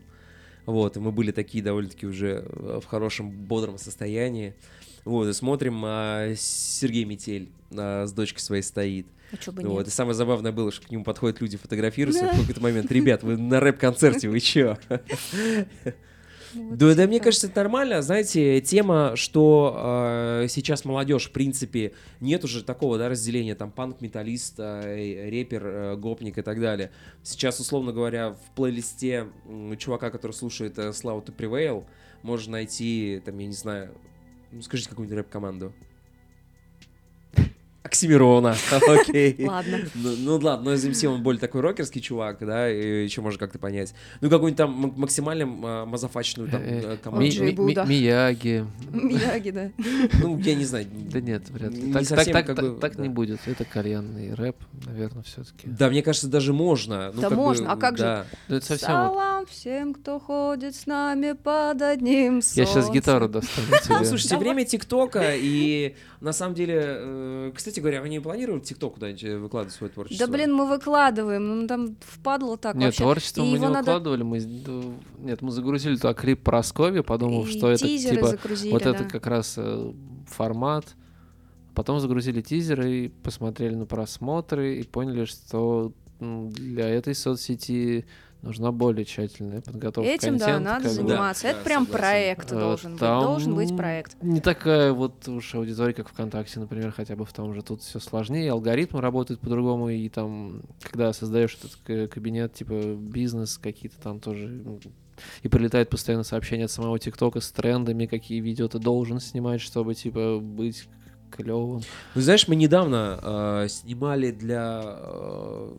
вот, и мы были такие довольно-таки уже э, в хорошем, бодром состоянии, вот, и смотрим, а Сергей Метель а, с дочкой своей стоит, А чё бы вот, нет? и самое забавное было, что к нему подходят люди, фотографируются Да. в какой-то момент, ребят, вы на рэп-концерте, вы чё? Ну, вот Да, да, мне так. кажется, это нормально. Знаете, тема, что э, сейчас молодежь, в принципе, нет уже такого да, разделения, там, панк-металлист, э, репер, э, гопник и так далее. Сейчас, условно говоря, в плейлисте м, чувака, который слушает э, Slow to Prevail, можно найти, там, я не знаю, ну, скажите какую-нибудь рэп-команду. Оксимирона, окей. Ладно. Ну, ну ладно, но из MC он более такой рокерский чувак, да, и еще можно как-то понять. Ну, какую-нибудь там максимально мазафачную там Э, э, Ми- команду. Ми- ми-. Мияги. Мияги, да. Ну, я не знаю. Да нет, вряд ли. Не Так, так, совсем так, как так- бы, так да. не будет. Это кальянный рэп, наверное, все-таки. Да, мне кажется, даже можно. Ну, Да как бы, можно, а как же? да. Это совсем вот- Салам всем, кто ходит с нами под одним Я сейчас солнцем. гитару достану Ну, тебе. слушайте, время ТикТока, и на самом деле, э, кстати говоря, вы не планируете ТикТок куда-нибудь э, выкладывать свое творчество? Да блин, мы выкладываем, ну там впадло так Нет, вообще. творчество И мы не его надо- выкладывали. Мы... да, Нет, мы загрузили туда клип про Аскови, подумав, И что это типа... Вот да. это как раз э, формат. Потом загрузили тизеры и посмотрели на просмотры и поняли, что для этой соцсети нужна более тщательная подготовка Этим, да, контента, надо как бы. заниматься. Да, Это да, прям согласен. проект Э, должен быть. там Должен быть проект. Не такая вот уж аудитория, как ВКонтакте, например, хотя бы в том же. Тут все сложнее, алгоритмы работают по-другому, и там, когда создаешь этот кабинет, типа бизнес, какие-то там тоже м, и прилетает постоянно сообщение от самого ТикТока с трендами, какие видео ты должен снимать, чтобы, типа, быть клевым. Ну, знаешь, мы недавно э, снимали для э,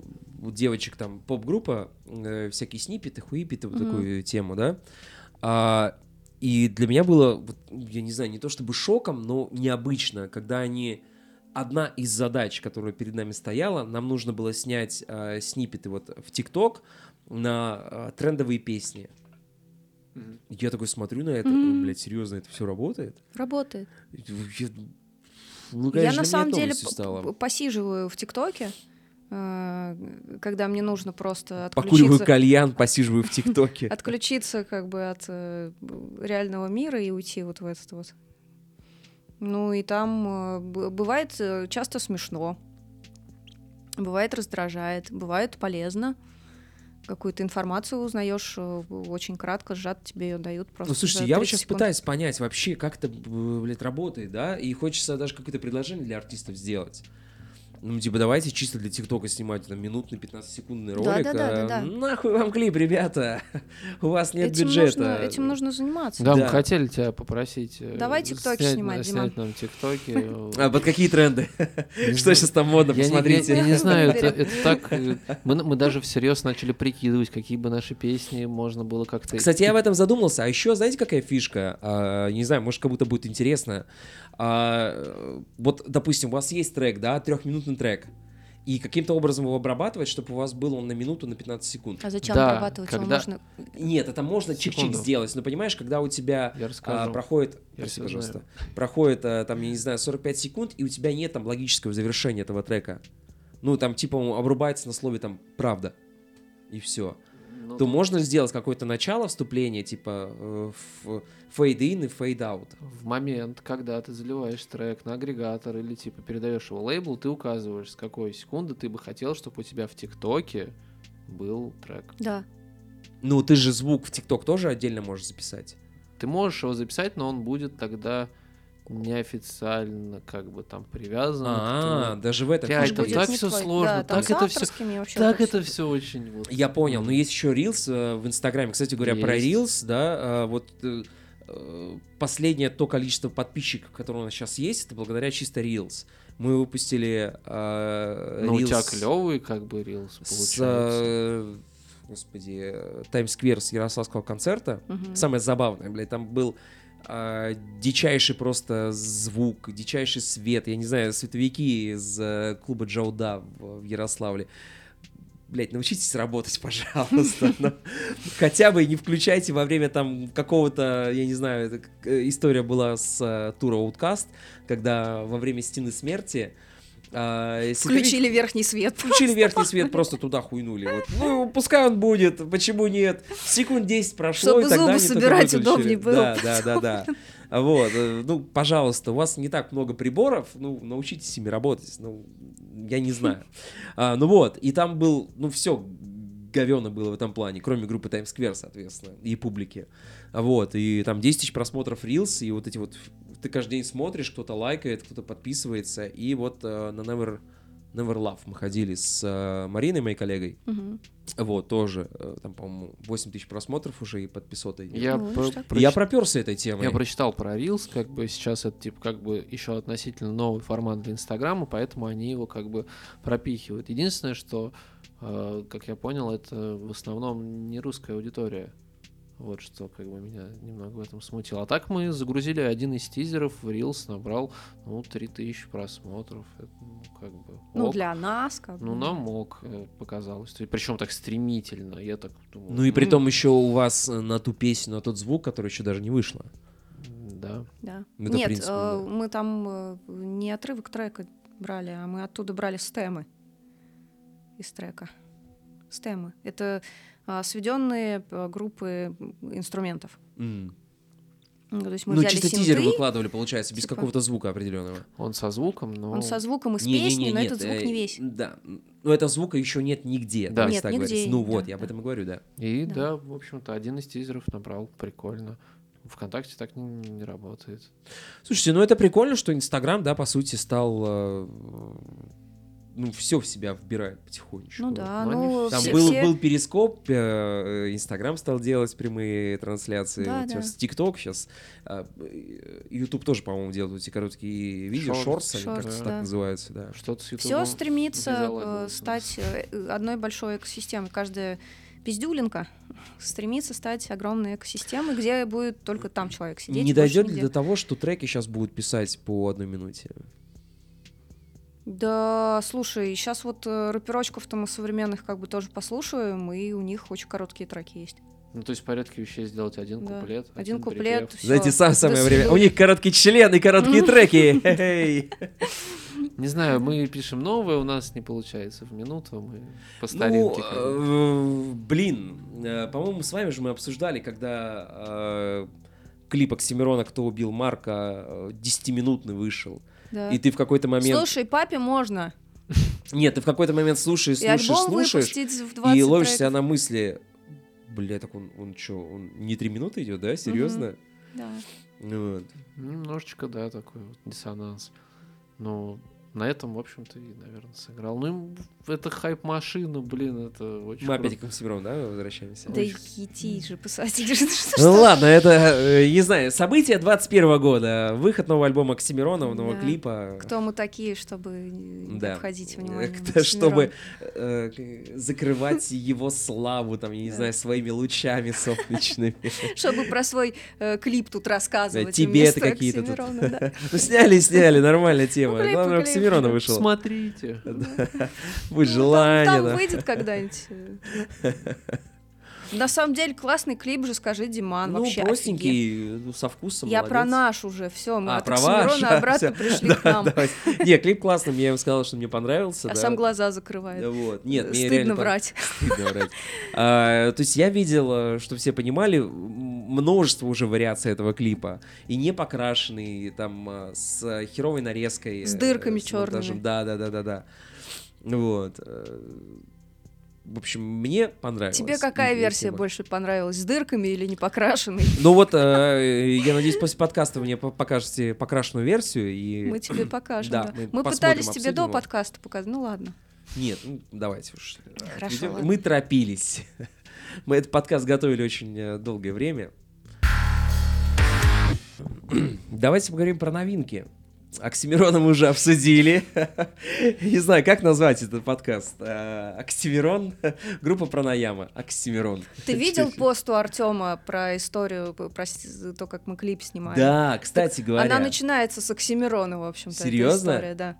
у девочек там поп-группа э, всякие снипеты, хуипеты, вот Мгм. такую тему, да. А, и для меня было, вот, я не знаю, не то чтобы шоком, но необычно, когда они одна из задач, которая перед нами стояла, нам нужно было снять э, снипеты вот в ТикТок на э, трендовые песни. Я такой смотрю на это, Мгм. блядь, серьезно, это все работает? Работает. Я, ну, Я конечно, на для меня самом деле стало. посиживаю в ТикТоке, когда мне нужно просто Покуриваю отключиться, кальян, посиживаю в ТикТоке. отключиться как бы от э, реального мира и уйти вот в этот вот. Ну и там э, бывает э, часто смешно, бывает раздражает, бывает полезно. Какую-то информацию узнаешь э, очень кратко, сжато тебе ее дают просто. Ну, слушайте, я вот 30 сейчас секунд. пытаюсь понять вообще, как это, блядь, работает, да, и хочется даже какое-то предложение для артистов сделать. Ну, типа, давайте чисто для ТикТока снимать там минутный 15-секундный Да, ролик. да, да, да, а, да. Нахуй вам клип, ребята! У вас нет этим бюджета. Нужно, этим нужно заниматься. Да, Да. мы хотели тебя попросить э, Давай тиктоки снимать, Диман. снять нам тиктоки. А под какие тренды? Что сейчас там модно, посмотрите. Я, не знаю, это, так. э, Мы, даже всерьез начали прикидывать, какие бы наши песни можно было как-то. Кстати, я об этом задумался. А еще, знаете, какая фишка? А, не знаю, может, как будто будет интересно. А, вот, допустим, у вас есть трек, да, трехминутный трек. и каким-то образом его обрабатывать, чтобы у вас был он на минуту, на 15 секунд. А зачем Да, обрабатывать его когда- можно? Нет, это можно чик-чик сделать, но понимаешь, когда у тебя Я а, проходит, Я прости, пожалуйста, проходит а, там, я не знаю, 45 секунд, и у тебя нет там логического завершения этого трека. Ну, там, типа, он обрубается на слове там «правда», и все. Ну, То можно сделать какое-то начало вступления, типа э, ф- fade in и fade out. В момент, когда ты заливаешь трек на агрегатор или типа передаешь его лейблу, ты указываешь, с какой секунды ты бы хотел, чтобы у тебя в ТикТоке был трек. Да. Ну, ты же звук в ТикТок тоже отдельно можешь записать. Ты можешь его записать, но он будет тогда неофициально как бы там привязан. А, даже в этом фишка это так твой. сложно, Да, так с это твоему. Так вот это все очень вот. Я понял, но есть еще Reels э, в Инстаграме. Кстати говоря, про Есть. Reels, да, а, вот э, э, последнее то количество подписчиков, которое у нас сейчас есть, это благодаря чисто Reels. Мы выпустили э, Ну, у тебя Reels клевый как бы с, получается. э, господи, Таймсквер с Ярославского концерта. Мгм. Самое забавное, блядь, там был а, дичайший просто звук, дичайший свет. Я не знаю, световики из э, клуба Джауда в, Ярославле. Блять, научитесь работать, пожалуйста. но хотя бы не включайте во время там какого-то, я не знаю, это э, история была с э, тура Outcast, когда во время Стены Смерти а, световик- Включили верхний свет. Включили верхний свет, просто туда хуйнули. Вот. Ну, пускай он будет, почему нет? Секунд 10 прошло, Чтобы и тогда зубы собирать удобнее было. Да, да, да, да. Вот, э, ну, пожалуйста, у вас не так много приборов, ну, научитесь ими работать, ну, я не знаю. А, ну вот, и там был, ну, все говено было в этом плане, кроме группы Times Square, соответственно, и публики. Вот, и там 10 тысяч просмотров Reels, и вот эти вот, ты каждый день смотришь, кто-то лайкает, кто-то подписывается, и вот э, на Never, Never Love мы ходили с э, Мариной, моей коллегой, Мгм. вот, тоже, э, там, по-моему, 8 тысяч просмотров уже и подписоты. Я, Ну, про-. И я проперся этой темой. Я прочитал про Reels, как бы сейчас это типа как бы еще относительно новый формат для Инстаграма, поэтому они его как бы пропихивают. Единственное, что, э, как я понял, это в основном не русская аудитория. Вот что как бы меня немного в этом смутило. А так мы загрузили один из тизеров в Reels, набрал, ну, 3000 просмотров. Это, ну, как бы... Ну, ок. для нас, как Ну, бы. нам мог, э, показалось. Причем так стремительно. Я так думаю. Ну и при «М, том еще у вас э, на ту песню, на тот звук, который еще даже не вышло. Да. Да. Ну, это, Нет, принципе, э, да. мы там э, не отрывок трека брали, а мы оттуда брали стемы из трека. Стемы. Это сведенные э, группы инструментов. М. Ну, то есть мы Ну, взяли чисто синты, тизер выкладывали, получается, без типа- какого-то звука определенного. Он со звуком, но... он со звуком из Не-не-не, песни, но нет, этот звук э, не весь. Да. Но этого звука еще нет нигде. Да. Нет, так нигде, говорить. Ну вот, да, я об да. этом и говорю, да. И Да. да. в общем-то, один из тизеров набрал. Прикольно. Вконтакте так не, не работает. Слушайте, ну это прикольно, что Инстаграм, да, по сути, стал... ну, все в себя вбирает потихонечку. Ну да, Ну, ну Там все, был, все- был перископ, э, э, Инстаграм стал делать прямые трансляции, Да, вот да. сейчас ТикТок, сейчас Ютуб тоже, по-моему, делают эти короткие видео, они шорт, как-то да. так называются, да. Что-то с все стремится э, стать одной большой экосистемой. Каждая пиздюлинка стремится стать огромной экосистемой, где будет только там человек сидеть. не дойдет ли до того, что треки сейчас будут писать по одной минуте? Да, слушай, сейчас вот э, рэперочков-то мы современных как бы тоже послушаем, и у них очень короткие треки есть. Ну, то есть в порядке вещей сделать один Да. куплет. Один припев. куплет, всё, Знаете, сам самое время. У них короткий член и короткие треки. Не знаю, мы пишем новое, у нас не получается в минуту, мы по Ну, старинке. э, блин, э, по-моему, с вами же мы обсуждали, когда э, клип Оксимирона «Кто убил Марка» э, 10-минутный вышел. Да. И ты в какой-то момент... Слушай, папе можно. Нет, ты в какой-то момент слушаешь, слушаешь, слушаешь, выпустить в 20 и ловишь себя на мысли, бля, так он, он что, он не три минуты идет, да? Серьезно? Да. Вот. Немножечко, да, такой вот диссонанс. Но на этом, в общем-то, и, наверное, сыграл. Ну, это хайп-машина, блин, это очень Мы круто. опять к Оксимирону, да, возвращаемся? Да иди же, писатель. Ну ладно, это, э, не знаю, событие 21 года, выход нового альбома Оксимирона, нового клипа. Кто мы такие, чтобы не Да. обходить Э, внимание? чтобы э, закрывать его славу, там, я не знаю, своими лучами солнечными. Чтобы про свой клип тут рассказывать. тебе-то вместо какие-то тут. Ну, сняли, сняли, нормальная тема. клипы, Главное. Оксимирона вышел. Смотрите. Будет желание. Там, выйдет когда-нибудь. На самом деле классный клип же, скажи, Диман. Ну, вообще офигеть. простенький, ну, со вкусом, Я про молодец. наш уже, все, мы А, от про ваш? обратно Всё. пришли Да, к нам. давайте. Не, клип классный, я ему сказал, что мне понравился. А да. сам глаза Да закрывает. Вот. Нет, мне Стыдно реально врать. Стыдно врать. А, То есть я видел, чтобы все понимали, множество уже вариаций этого клипа. И не покрашенный, там, а, с херовой нарезкой. С э, дырками монтажем. чёрными. Да, да, да, да, да. Вот. В общем, мне понравилось. Тебе какая версия тема. больше понравилась? С дырками или не покрашенной? Ну вот, э, я надеюсь, после подкаста вы мне по- покажете покрашенную версию. И... Мы тебе покажем, Да, да. мы пытались тебе до его. подкаста показать. Ну ладно. Нет, ну, давайте уж. Хорошо, ладно. Мы торопились. Мы этот подкаст готовили очень э, долгое время. Давайте поговорим про новинки. Оксимирона мы уже обсудили. Не знаю, как назвать этот подкаст. Э, Оксимирон, группа Пранаяма. Оксимирон. Ты видел пост у Артема про историю, про то, как мы клип снимали? Да, кстати говоря. Она начинается с Оксимирона, в общем-то. эта Серьезно? история, да.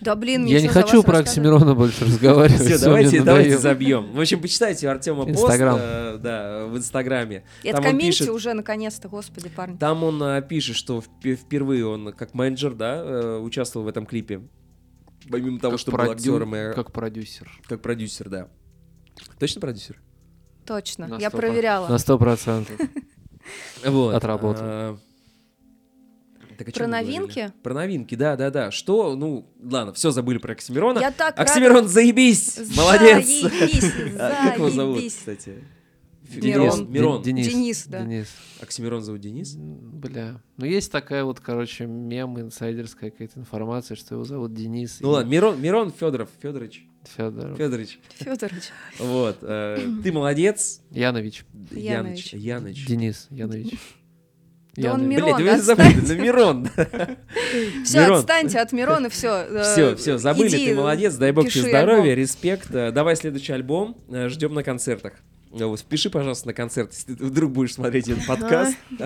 Да блин, Я не хочу про. Оксимирона больше разговаривать. Все, давайте, давайте забьем. В общем, почитайте Артема пост. Э, Да, в Инстаграме. Это пишет- уже, наконец-то, господи, парни. Там он а, пишет, что впе- впервые он как менеджер, да, э, участвовал в этом клипе. Помимо того, что был актером и как... Как продюсер. продюсер, да. Точно продюсер? Точно, я 100%. проверяла. На сто процентов. Вот. Отработал. Так Про новинки? Про новинки, да, да, да. Что, ну, ладно, все забыли про Оксимирона. Я так рада- Оксимирон, заебись! Молодец! Заебись, А Как его зовут, заебись. кстати? Мирон. Денис. Мирон. Денис. Денис, да. Денис. Оксимирон зовут Денис? Бля. Ну, есть такая вот, короче, мем, инсайдерская какая-то информация, что его зовут Денис. Ну ладно, Мирон, Мирон Федоров, Федорович, Федор. Федорович. Федорович. Вот, э, ты молодец. Янович. Яныч. Яныч. Денис Янович. Да он. Мирон, Блядь, вы забыли, ну Мирон. Все, отстаньте от Мирона, все. Все, все, забыли, ты молодец, дай бог тебе здоровья, респект. Э, Давай следующий альбом, э, ждем на концертах. Э, Вот, впиши, пожалуйста, на концерт, если ты вдруг будешь смотреть этот подкаст.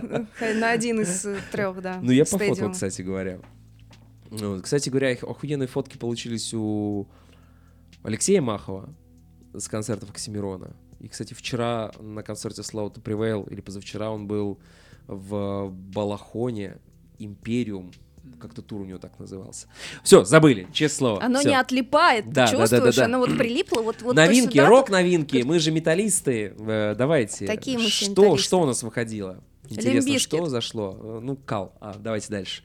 На один из трех, да. Ну, я пофоткал, кстати говоря. Ну, Кстати говоря, охуенные фотки получились у Алексея Махова с концертов Оксимирона. И, кстати, вчера на концерте Slow to Prevail, или позавчера он был в Балахоне, Империум, как-то тур у него так назывался. Все, забыли, честное слово. Оно всё. не отлипает, Да, да, ты да, да, чувствуешь, да. оно вот прилипло, вот, вот новинки, рок-новинки, мы же металлисты. Э, Давайте. Такие мы все что, что у нас выходило? Интересно, Limp что зашло? Э, Ну, кал. А, давайте дальше.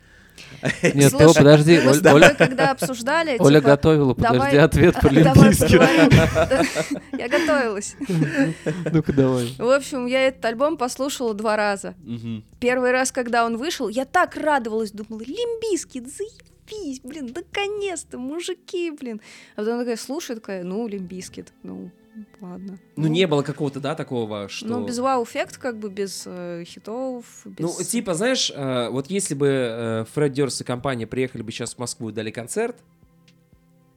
Нет, Слушай, то подожди. Мы Оль- с тобой, Оля, когда обсуждали, Оля типа, готовила, подожди, давай- ответ. Да, Я готовилась. Ну-ка, давай. В общем, я этот альбом послушала два раза. Первый раз, когда он вышел, я так радовалась, думала, Limp Bizkit, заебись, блин, наконец-то, мужики, блин. А потом такая слушаю, такая, ну, Limp Bizkit, ну, ладно. Ну, не было какого-то, да, такого, что... Ну, без вау-эффект, как бы, без э, хитов, без... Ну, типа, знаешь, э, вот если бы э, Фред Дёрс и компания приехали бы сейчас в Москву и дали концерт,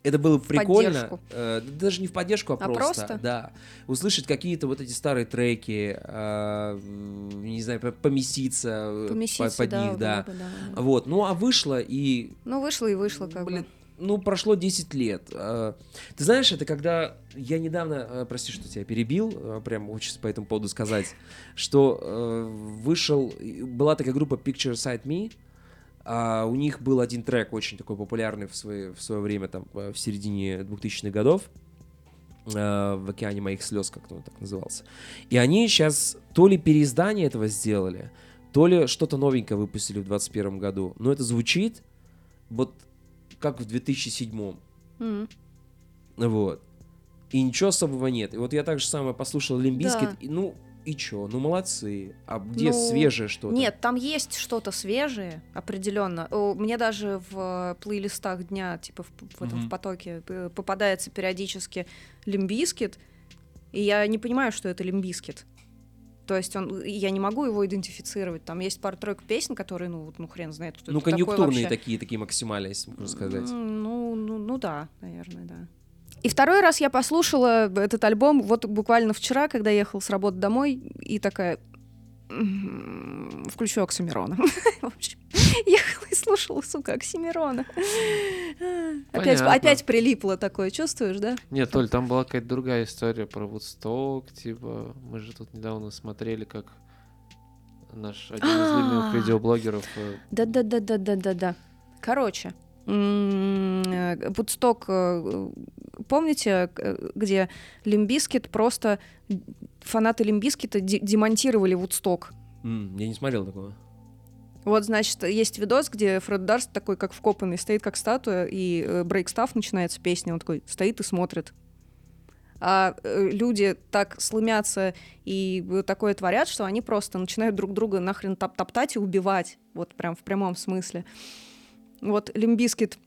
это было бы прикольно. э, да даже не в поддержку, а, А просто, просто? Да. Услышать какие-то вот эти старые треки, э, не знаю, по- поместиться, э, Поместиться, по- под да, них, да. бы, да. Вот, ну а вышло и Ну, вышло и вышло, как Блин, бы. Ну, прошло 10 лет. А, Ты знаешь, это когда... Я недавно, э, прости, что тебя перебил, э, прям хочется по этому поводу сказать, что вышел... Была такая группа Picture Side Me, а у них был один трек очень такой популярный в свое, в свое время, там, в середине 2000-х годов, в «Океане моих слез», как он так назывался. И они сейчас то ли переиздание этого сделали, то ли что-то новенькое выпустили в 2021 году. Но это звучит вот как в 2007 М. вот. И ничего особого нет. И вот я так же самое послушал Limp Bizkit, Да. и, ну и чё, ну молодцы. А где Ну, свежее что-то? Нет, там есть что-то свежее, определенно. Мне даже в плейлистах дня, типа в, в этом Мгм. в потоке, э, попадается периодически Limp Bizkit, и я не понимаю, что это Limp Bizkit. То есть он, я не могу его идентифицировать. Там есть пару трек песен, которые, ну, вот, ну хрен знает, кто Ну, конъюнктурные такие, такие максимальные, если можно сказать. Ну, ну, ну да, наверное, да. И второй раз я послушала этот альбом вот буквально вчера, когда ехала с работы домой, и такая, Включу Оксимирона. В общем, ехала и слушала, сука, Оксимирона. Опять, опять прилипло такое, чувствуешь, да? Нет, Толь, там была какая-то другая история про Вудсток, типа, мы же тут недавно смотрели, как наш один из любимых А. видеоблогеров э, Да-да-да-да-да-да-да. Короче, м, э, Вудсток, э, помните, где Limp Bizkit просто фанаты Limp Bizkit а демонтировали Вудсток? М, Я не смотрел такого. Вот, значит, есть видос, где Фред Дарст такой, как вкопанный, стоит как статуя, и э, Break Stuff начинается песня, он такой стоит и смотрит. А э, люди так слэмятся и такое творят, что они просто начинают друг друга нахрен топ- топтать и убивать, вот прям в прямом смысле. Вот Limp Bizkit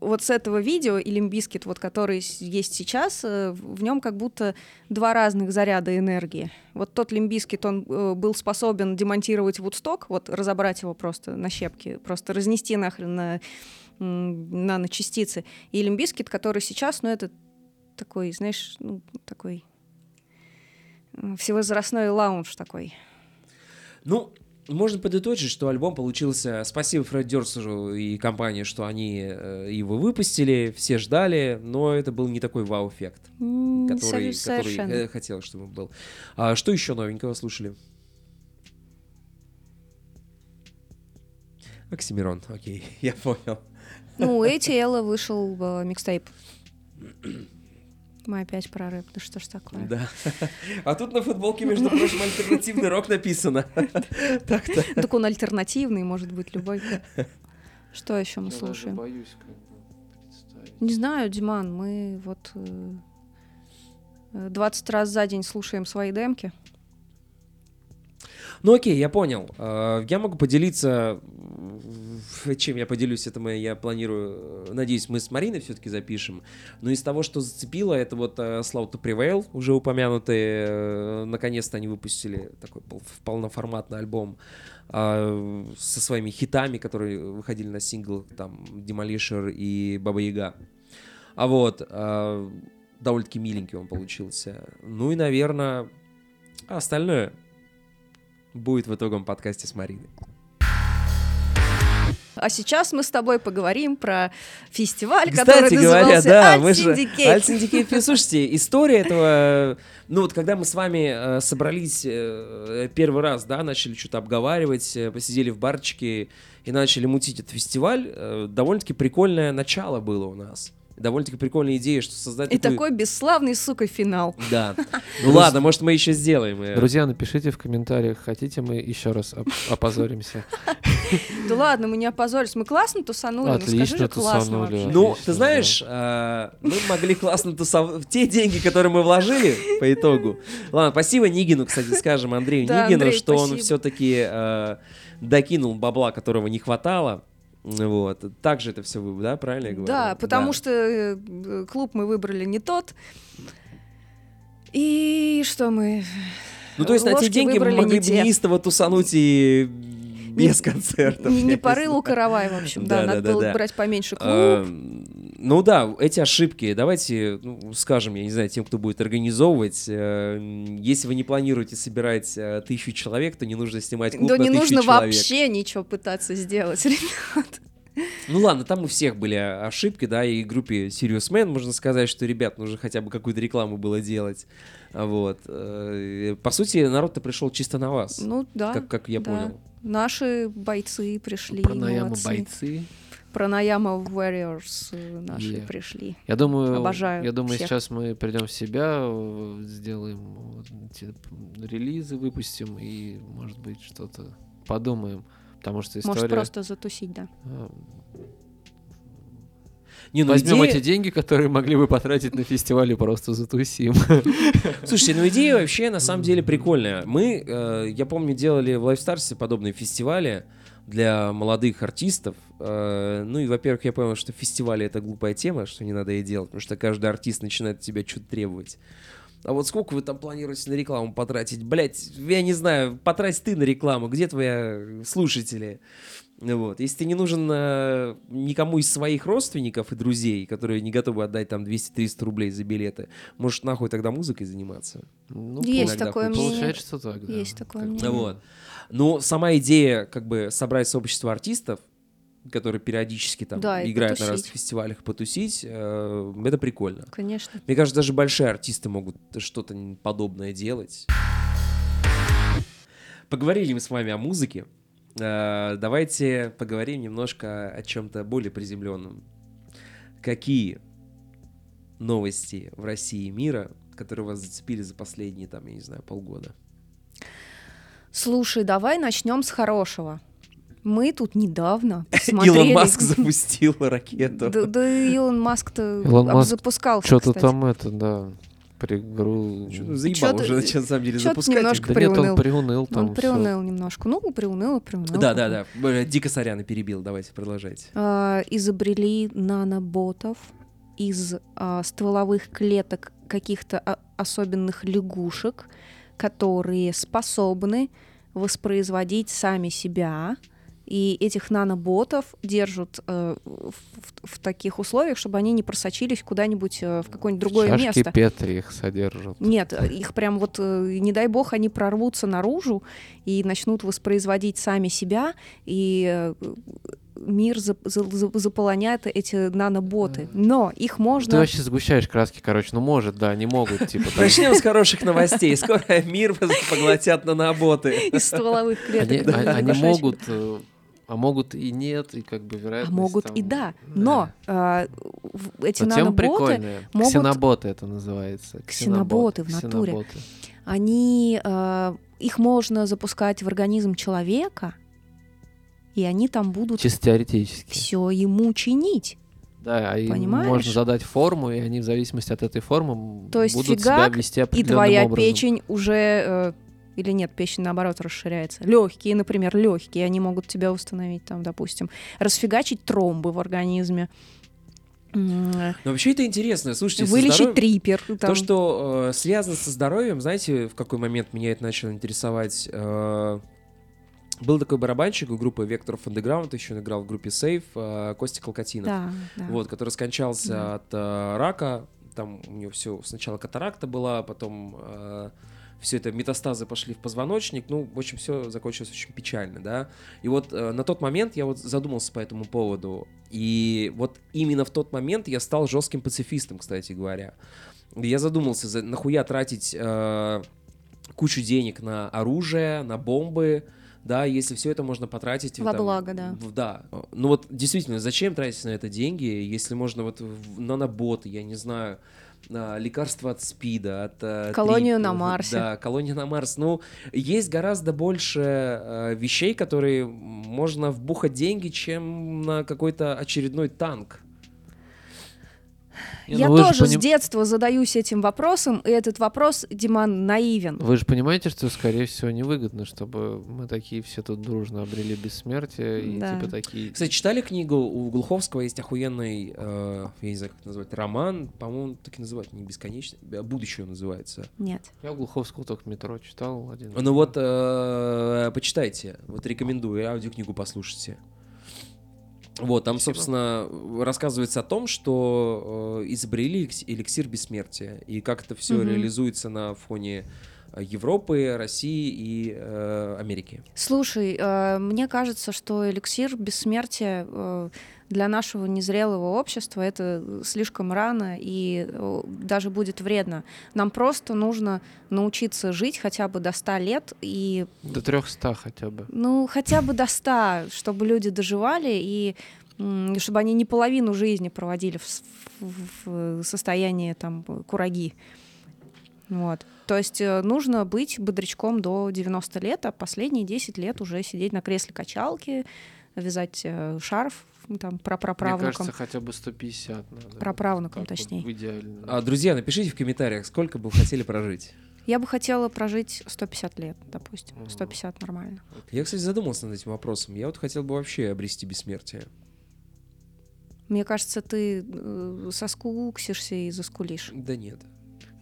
вот с этого видео и Limp Bizkit, вот который есть сейчас, э, в нем как будто два разных заряда энергии. Вот тот Limp Bizkit, он э, был способен демонтировать Вудсток, вот разобрать его просто на щепки, просто разнести нахрен на наночастицы. И Лимбискет, который сейчас, ну это такой, знаешь, ну такой всевозрастной лаундж такой. Ну, можно подытожить, что альбом получился... Спасибо Фреду Дёрсту и компании, что они э, его выпустили, все ждали, но это был не такой вау-эффект, который, который совершенно. э, хотел, чтобы был. А что еще новенького слушали? Оксимирон, окей, я понял. Ну, у ATL вышел э, микстейп. Мы опять про рэп, ну что ж такое? Да. А тут на футболке, между прочим, альтернативный рок написано. Так-то. Так он альтернативный, может быть, любой. Что еще мы слушаем? боюсь как бы представить. Не знаю, Диман, мы вот э, э, 20 раз за день слушаем свои демки. Ну окей, я понял. Э, Я могу поделиться, э, чем я поделюсь, это мы, я планирую, э, надеюсь, мы с Мариной все-таки запишем. Но из того, что зацепило, это вот э, Slow to Prevail, уже упомянутые, э, наконец-то они выпустили такой пол- полноформатный альбом э, со своими хитами, которые выходили на сингл, там, Demolisher и Баба Яга. А вот, э, довольно-таки миленький он получился. Ну и, наверное, остальное будет в итоговом подкасте с Мариной. А сейчас мы с тобой поговорим про фестиваль, Кстати который говоря, назывался да, Art мы же... Alt Syndicate. Слушайте, история этого... Ну вот когда мы с вами э, собрались э, первый раз, да, начали что-то обговаривать, э, посидели в барчике и начали мутить этот фестиваль, э, довольно-таки прикольное начало было у нас. Довольно-таки прикольная идея, что создать И такую- такой бесславный, сука, финал. Да. Ну ладно, может мы еще сделаем. э. Друзья, напишите в комментариях, хотите мы еще раз оп- опозоримся. Да ладно, мы не опозорились. Мы классно тусанули, ну скажи Отлично же классно тусанули. вообще. Ну, ты знаешь, э, мы могли классно тусовать. Те деньги, которые мы вложили по итогу. Ладно, спасибо Нигину, кстати, скажем, Андрею Нигину, что он все-таки докинул бабла, которого не хватало. Вот. Так же это все да, правильно я говорю? Да, потому что э, клуб мы выбрали не тот. И что мы... Ну, то есть на те ложки деньги мы могли не бы неистово тусануть и без концертов. Не, не по рылу каравай, в общем, да, Да, надо да, да, было да. брать поменьше клуб. Ну да, эти ошибки, давайте ну, скажем, я не знаю, тем, кто будет организовывать, э, если вы не планируете собирать э, тысячу человек, то не нужно снимать клуб Да на не нужно человек. вообще ничего пытаться сделать, ребят. Ну ладно, там у всех были ошибки, да, и группе Serious Man можно сказать, что, ребят, нужно хотя бы какую-то рекламу было делать. А Вот. э, По сути, народ-то пришел чисто на вас, Ну да. как, как я да. понял. Наши бойцы пришли. Молодцы. бойцы. Пранаяма Warriors э, наши Yeah. пришли. Я думаю, Обожаю я думаю, всех. сейчас мы придем в себя, э, сделаем вот релизы, выпустим и, может быть, что-то подумаем. Потому что история... Может, просто затусить, да. э, Не, ну Возьмем идея- эти деньги, которые могли бы потратить на фестиваль и просто затусим. Слушайте, ну идея вообще на самом деле прикольная. Мы, э, я помню, делали в Лайфстарсе подобные фестивали для молодых артистов. Э, ну и, во-первых, я понял, что фестивали это глупая тема, что не надо ей делать, потому что каждый артист начинает от тебя что-то требовать. А вот сколько вы там планируете на рекламу потратить? Блять, я не знаю, потрать ты на рекламу, где твои слушатели? Вот. Если ты не нужен э, никому из своих родственников и друзей, которые не готовы отдать там 200-300 рублей за билеты, можешь нахуй тогда музыкой заниматься. Ну, Есть такое мнение. Получается, что так, да. Есть такое мнение. Вот. Но сама идея как бы собрать сообщество артистов, которые периодически там Да, играют на разных фестивалях, потусить, э, это прикольно. Конечно. Мне кажется, даже большие артисты могут что-то подобное делать. Поговорили мы с вами о музыке. Э, Давайте поговорим немножко о чем-то более приземленном. Какие новости в России и мира, которые вас зацепили за последние, там, я не знаю, полгода? Слушай, давай начнем с хорошего. Мы тут недавно Илон посмотрели... Маск запустил ракету. Да, да Илон Маск-то Илон Маск запускался, Что-то там это, да, пригру... Что-то заебал Чё-то- уже, на самом деле, запускать. немножко Да нет, он приуныл. приуныл там. Он приуныл немножко. Ну, приуныл, и приуныл. Да, да, да. Э, Дико сорян, перебил. Давайте, продолжайте. А, изобрели наноботов из а, стволовых клеток каких-то а- особенных лягушек, которые способны воспроизводить сами себя. И этих наноботов держат э, в, в- таких условиях, чтобы они не просочились куда-нибудь э, в какое-нибудь другое Чашки место. Петри их содержат. Нет, их прям вот, э, не дай бог, они прорвутся наружу и начнут воспроизводить сами себя, и э, мир за- за- за- заполонят эти наноботы. Но их Ты можно... вообще сгущаешь краски, короче. Ну, может, да, не могут, типа. там. Начнем с хороших новостей. Скоро мир поглотят наноботы. из стволовых Они, клеток. а- они кошачьих. могут, э, а могут и нет, и как бы А вероятность могут там- и да. Но э, в- эти Но наноботы, могут- Ксеноботы это называется. Ксеноботы в натуре. Ксеноботы. они, э, их можно запускать в организм человека, и они там будут Чисто теоретически. все ему чинить. Да, а им Понимаешь? можно задать форму, и они в зависимости от этой формы То есть будут себя фигак, вести И твоя образом. печень уже э, или нет, печень наоборот расширяется. Легкие, например, легкие, они могут тебя установить там, допустим, расфигачить тромбы в организме, Но вообще это интересно. Слушайте, вылечить трипер. там. То, что э, связано со здоровьем, знаете, в какой момент меня это начало интересовать? Э, был такой барабанщик у группы Vector of Underground, еще он играл в группе Safe, э, Костя Колкотинов. Да, да. Вот, который скончался Да. от э, рака. Там у него все сначала катаракта была, потом все это метастазы пошли в позвоночник. Ну, в общем, все закончилось очень печально, да. И вот э, на тот момент я вот задумался по этому поводу. И вот именно в тот момент я стал жестким пацифистом, кстати говоря. Я задумался, за, нахуя тратить э, кучу денег на оружие, на бомбы, да, если все это можно потратить... Во там, благо, да. в- да. Ну вот действительно, зачем тратить на это деньги, если можно вот в- наноботы, я не знаю, а, лекарства от СПИДа, от... э, Колонию трип- на Марсе. Да, колонию на Марс. Ну, есть гораздо больше э, вещей, которые можно вбухать деньги, чем на какой-то очередной танк. Не, Я ну тоже с поним- детства задаюсь этим вопросом, и этот вопрос, Диман, наивен. Вы же понимаете, что, скорее всего, невыгодно, чтобы мы такие все тут дружно обрели бессмертие и Да. типа такие... Кстати, читали книгу? У Глуховского есть охуенный, э, я не знаю, как это назвать, роман, по-моему, так и называют, не бесконечно, э, «Будущее» называется. Нет. Я у Глуховского только метро читал один. Ну вот, э, почитайте, вот рекомендую, аудиокнигу послушайте. Вот, там, Спасибо. собственно, рассказывается о том, что э, изобрели эликс- эликсир бессмертия, и как это все Мгм. реализуется на фоне э, Европы, России и э, Америки. Слушай, э, мне кажется, что эликсир бессмертия э, для нашего незрелого общества это слишком рано и даже будет вредно. Нам просто нужно научиться жить хотя бы до 100 лет и До 300 хотя бы. ну хотя бы до 100, чтобы люди доживали и чтобы они не половину жизни проводили в, в- в состоянии там кураги. Вот. То есть э, нужно быть бодрячком до 90 лет, а последние 10 лет уже сидеть на кресле качалки, вязать э, шарф там Мне праправнукам. кажется, хотя бы 150 надо. Так вот, точнее. в идеале. А, друзья, напишите в комментариях, сколько бы вы хотели прожить. Я бы хотела прожить 150 лет, допустим. Мгм. 150 нормально. Я, кстати, задумался над этим вопросом. Я вот хотел бы вообще обрести бессмертие. Мне кажется, ты э, соскуксишься и заскулишь. Да нет.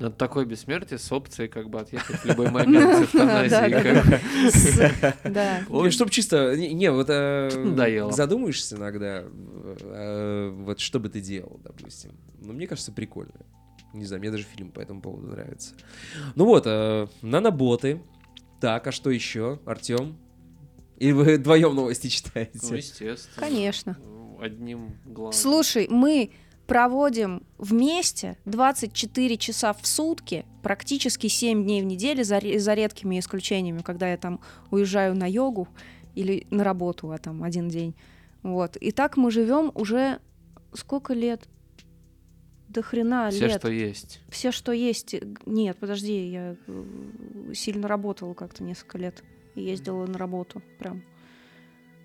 Но это такое бессмертие с опцией как бы отъехать в любой момент с эвтаназией. как бы. С- Да. Не, чтоб чисто... Не, вот э, задумаешься иногда, э, вот что бы ты делал, допустим. Ну, мне кажется, прикольно. Не знаю, мне даже фильм по этому поводу нравится. Ну вот, э, наноботы. Так, а что еще, Артем? Или вы вдвоем новости Ну, читаете? естественно. Конечно. Ну, Одним глазом. Слушай, мы проводим вместе 24 часа в сутки, практически 7 дней в неделю, за, за редкими исключениями, когда я там уезжаю на йогу или на работу, а там один день. Вот. И так мы живем уже сколько лет? До хрена Все, лет. что есть. Все, что есть. Нет, подожди, я э, сильно работала как-то несколько лет. Ездила на работу прям.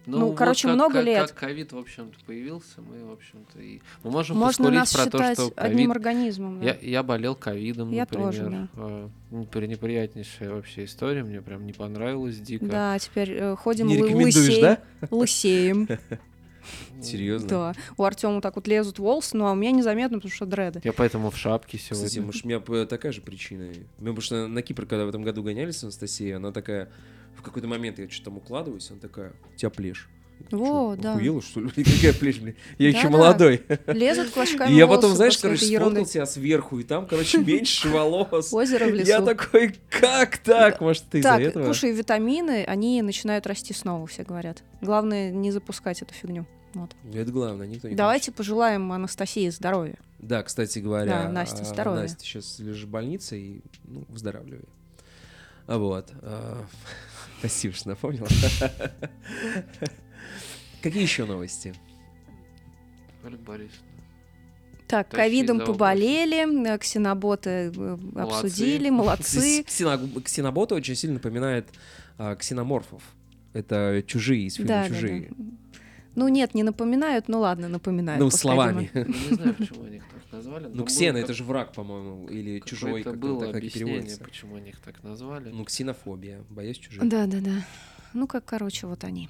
Ну, вот короче, как- много как- лет. Как ковид, в общем-то, появился, мы, в общем-то, и... Мы можем Можно нас про то, считать что одним ковид... организмом. да. Я, я болел ковидом, Я например. тоже, да. Непри- неприятнейшая вообще история, мне прям не понравилось дико. Да, теперь э, ходим Не лысеем. да? Лысеем. Серьезно? Да. У Артема так вот лезут волосы, ну а у меня незаметно, потому что дреды. Я поэтому в шапке сегодня. Кстати, может, у меня п- такая же причина. Мы потому что на Кипр, когда в этом году гонялись с Анастасией, она такая... В какой-то момент я что-то там укладываюсь, она такая, у тебя плешь. Во, да. Охуела, что ли? Какая плешь, блин? Я еще молодой. Лезут клочками И я потом, знаешь, короче, сфоткал себя сверху, и там, короче, меньше волос. Озеро в лесу. Я такой, как так? Может, ты из-за Так, этого? кушай витамины, они начинают расти снова, все говорят. Главное не запускать эту фигню. Вот. Это главное, никто не Давайте пожелаем Анастасии здоровья. хочет. Да, кстати говоря, Да, Настя, а, здоровья. Настя сейчас лежит в больнице и, ну, выздоравливай. А Вот. а, Спасибо, что напомнила. Какие еще новости? Ольга Борисовна. Так, ковидом поболели, э, ксеноботы э, обсудили, молодцы. Ксено- Ксеноботы очень сильно напоминает а, ксеноморфов. Это чужие из фильма Да, да, «Чужие». да. Ну нет, не напоминают, ну ладно, напоминают. Ну, словами. Не знаю, почему они их назвали. Ну, был ксена — как- это же враг, по-моему, или чужой, как было так объяснение, переводится. почему они их так назвали. Ну, ксенофобия, боясь чужих. Да, да, да. Ну, как, короче, вот они.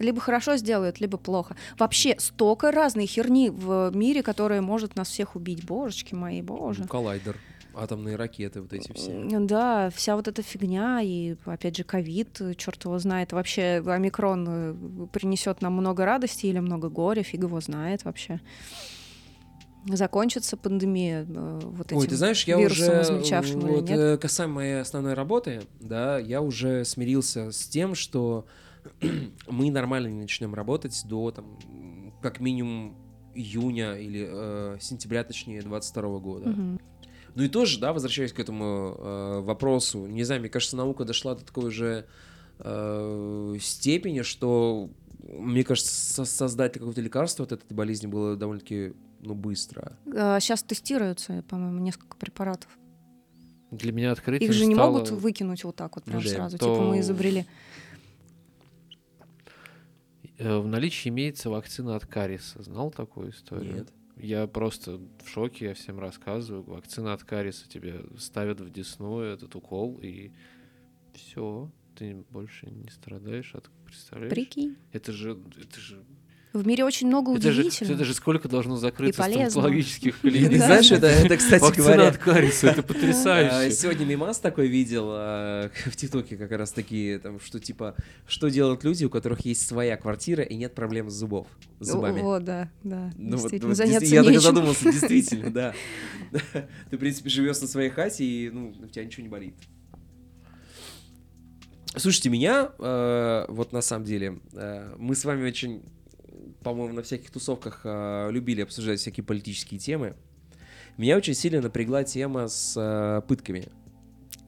Либо хорошо сделают, либо плохо. Вообще, столько разной херни в мире, которая может нас всех убить. Божечки мои, боже. Ну, коллайдер, атомные ракеты, вот эти все. Да, вся вот эта фигня, и опять же ковид, черт его знает. Вообще омикрон э, принесет нам много радости или много горя, фиг его знает вообще. Закончится пандемия э, вот этим Ой, ты знаешь, я вирусом уже, или вот, нет? э, касаемо моей основной работы, да, я уже смирился с тем, что мы нормально не начнем работать до, там, как минимум июня или э, сентября, точнее, 22 года. Мгм. Ну и тоже, да, возвращаясь к этому э, вопросу, не знаю, мне кажется, наука дошла до такой же э, степени, что, мне кажется, со- создать какое-то лекарство от этой болезни было довольно-таки, ну, быстро. Сейчас тестируются, по-моему, несколько препаратов. Для меня открытием Их же не стало- могут выкинуть вот так вот прям Жаль. сразу. То- Типа мы изобрели. Э, В наличии имеется вакцина от кариеса. Знал такую историю? Нет. Я просто в шоке, я всем рассказываю. Вакцина от кариеса тебе ставят в десну этот укол, и все, ты больше не страдаешь от представляешь? Прикинь. Это же, это же, В мире очень много это же, удивительного. это же сколько должно закрыться стоматологических клиник. знаешь, это, это, кстати говоря, от кариеса, это А, потрясающе. Сегодня мимас такой видел а, в ТикТоке как раз такие, там, что типа, что делают люди, у которых есть своя квартира и нет проблем с зубов, с зубами. Вот, да, да. Ну, вот- действительно, заняться я так задумался, действительно, да. Ты, в принципе, живешь на своей хате, и ну, у тебя ничего не болит. Слушайте, меня, э, вот на самом деле, э, мы с вами очень, по-моему, на всяких тусовках э, любили обсуждать всякие политические темы. Меня очень сильно напрягла тема с э, пытками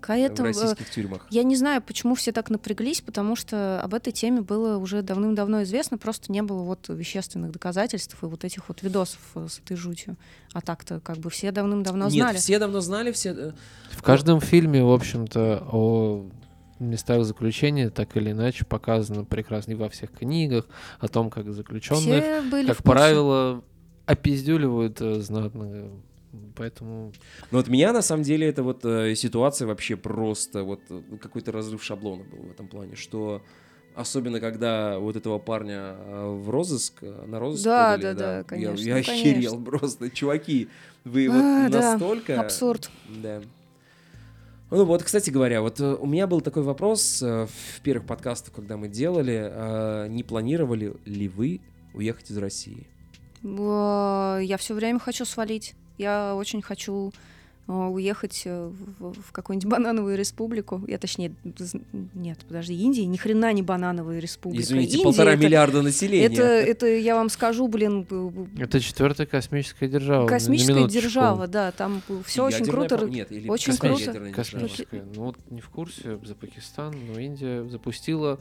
К в этому, российских тюрьмах. Я не знаю, почему все так напряглись, потому что об этой теме было уже давным-давно известно, просто не было вот вещественных доказательств и вот этих вот видосов э, с этой жутью. А так-то как бы все давным-давно Нет, знали. все давно знали, все... э, В каждом фильме, в общем-то, о местах заключения так или иначе показано прекрасно и во всех книгах о том, как заключенных, как правило, опиздюливают э, знатно. Поэтому Ну вот меня на самом деле эта вот э, ситуация вообще просто вот э, какой-то разрыв шаблона был в этом плане, что Особенно, когда вот этого парня э, в розыск, на розыск Да, подали, да, да, конечно, Я, я ну, охерел конечно. просто. Чуваки, вы А, вот да, настолько... Абсурд. Да. Ну вот, кстати говоря, вот э, у меня был такой вопрос э, в первых подкастах, когда мы делали, э, не планировали ли вы уехать из России? Я все время хочу свалить. Я очень хочу уехать э, в, в какую-нибудь банановую республику. Я точнее, нет, подожди, Индия ни хрена не банановая республика. Извините, Индия полтора это, миллиарда населения. Это, это, я вам скажу, блин, Это четвертая космическая держава. космическая держава, да, там все очень Ядерная, круто. по- Нет, или очень космическая круто. Космическая. Ну вот не в курсе за Пакистан, но Индия запустила.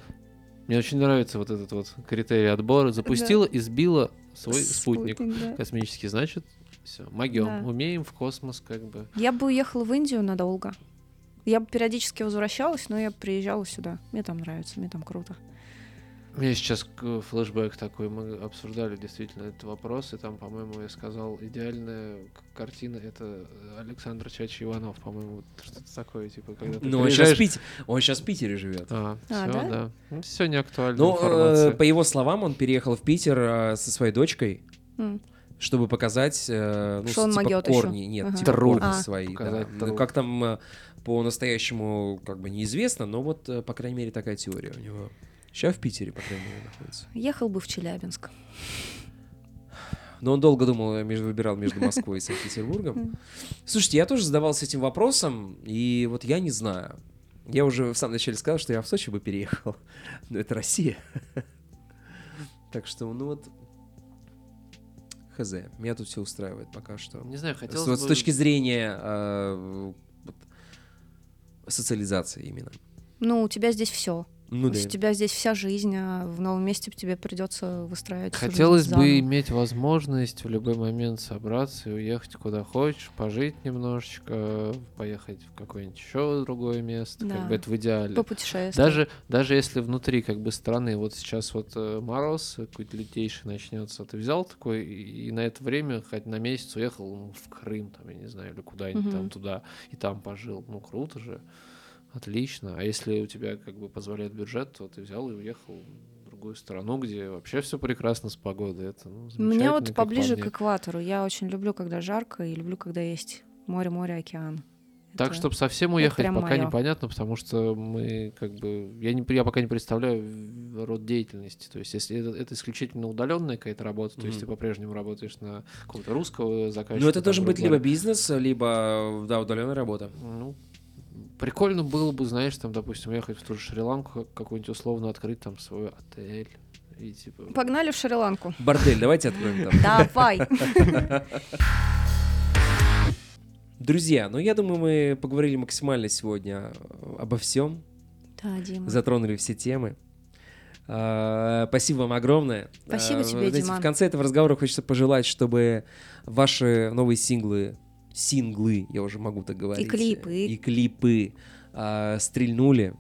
Мне очень нравится вот этот вот критерий отбора. Запустила и сбила свой спутник. да. Космический, значит, все, могем. Да. Умеем в космос, как бы. Я бы уехала в Индию надолго. Я бы периодически возвращалась, но я приезжала сюда. Мне там нравится, мне там круто. У меня сейчас к- флешбэк такой, мы обсуждали действительно этот вопрос, и там, по-моему, я сказал, идеальная картина это Александр Чачи Иванов, по-моему, вот что-то такое, типа, когда ты Ну, он сейчас, в приезжаешь- Пите- он сейчас в Питере живет. А, А, все, да? да. Ну, все не актуально. Ну, э, информация. по его словам, он переехал в Питер э, со своей дочкой, М. чтобы показать, э, ну, типа корни, нет, Ага. типа Тру. корни А. свои. да. Показать Ну, тру. как там э, по-настоящему как бы неизвестно, но вот, э, по крайней мере, такая теория у него. Сейчас в Питере, по крайней мере, находится. Ехал бы в Челябинск. Но он долго думал, между, выбирал между Москвой и Санкт-Петербургом. Слушайте, я тоже задавался этим вопросом, и вот я не знаю. Я уже в самом начале сказал, что я в Сочи бы переехал. Но это Россия. Так что, ну вот... Хз. Меня тут все устраивает пока что. Не знаю, С, хотелось вот с бы- точки зрения э, вот, социализации именно. Ну, у тебя здесь все. Ну У да. тебя здесь вся жизнь, а в новом месте тебе придется выстраивать. Хотелось бы иметь возможность в любой момент собраться и уехать куда хочешь, пожить немножечко, поехать в какое-нибудь еще другое место, Да. как бы это в идеале. попутешествовать. Даже, даже если внутри как бы страны, вот сейчас вот э, мороз какой-то лютейший начнется, ты взял такой и, и на это время хоть на месяц уехал ну, в Крым, там, я не знаю, или куда-нибудь там Мгм. туда, и там пожил. Ну, круто же, отлично. А если у тебя как бы позволяет бюджет, то ты взял и уехал в другую страну, где вообще все прекрасно с погодой. Это, ну, Мне замечательно, вот поближе по к экватору. Я очень люблю, когда жарко, и люблю, когда есть море, море, океан. Так, Это- чтобы совсем уехать, пока моё. непонятно, потому что мы как бы я не я пока не представляю род деятельности. То есть, если это, это исключительно удаленная какая-то работа, то есть ты по-прежнему работаешь на какого-то русского заказчика. Ну это должен быть либо бизнес, либо, да, удаленная работа. Ну, прикольно было бы, знаешь, там, допустим, ехать в ту же Шри-Ланку, как- какую-нибудь условно открыть там свой отель. И типа. Погнали в Шри-Ланку. Бордель, давайте откроем там. Давай. Друзья, ну я думаю, мы поговорили максимально сегодня обо всем, Да, Дима. затронули все темы. А, Спасибо вам огромное. Спасибо А, тебе, знаете, Диман. В конце этого разговора хочется пожелать, чтобы ваши новые синглы, синглы, я уже могу так говорить, клипы. и клипы а, стрельнули.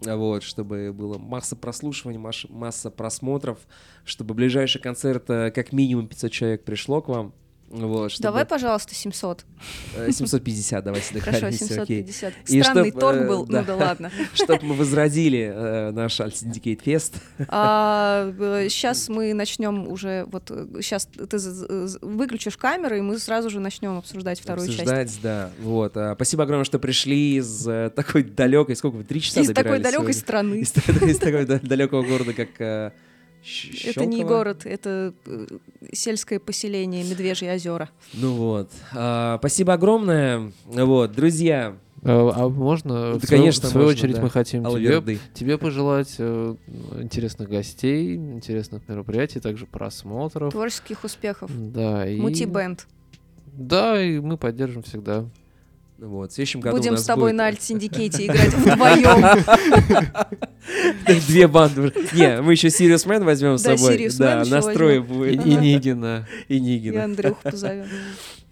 Вот, чтобы было масса прослушиваний, масса просмотров, чтобы ближайший концерт э, как минимум 500 человек пришло к вам. Вот, чтобы, Давай, пожалуйста, 700. э, 750, давайте Хорошо, договоримся, окей. 750. И Странный чтоб, торг э, был, да. ну да ладно. Чтобы мы возродили э, наш Alt Syndicate Fest. сейчас мы начнем уже, вот сейчас ты выключишь камеру, и мы сразу же начнем обсуждать вторую часть. обсуждать, да. Вот. а, Спасибо огромное, что пришли из э, такой далекой, сколько вы, три часа Из такой далекой сегодня? страны. Из, из такого да- далекого города, как э, Щ- Это не Щелково? город, это э, сельское поселение Медвежьи озера. Ну вот. А, Спасибо огромное. Вот, друзья, А, а можно? Да, в свою, конечно, в свою можно, очередь да. мы хотим тебе, тебе пожелать э, интересных гостей, интересных мероприятий, также просмотров. Творческих успехов. Да, и... Мути-бенд. Да, и мы поддержим всегда. Вот, в следующем году у Будем нас с тобой будет- на Альт-Синдикейте играть вдвоем. Две банды. Не, мы еще Сириус Мэн возьмем с собой. Да, настрой И, будет. и Нигина. И И Нигина. Андрюху позовем.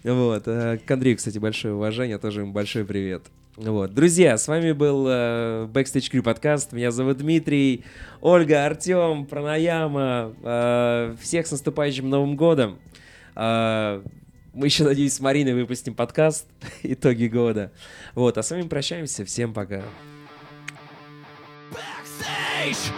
Вот. э, К Андрею, кстати, большое уважение, тоже ему большой привет. Вот. Друзья, с вами был э, Backstage Crew подкаст. Меня зовут Дмитрий, Ольга, Артем, Пранаяма. Э, Всех с наступающим Новым годом. Э, Мы еще, надеюсь, с Мариной выпустим подкаст «Итоги года». Вот, а с вами прощаемся. Всем пока. Backstage!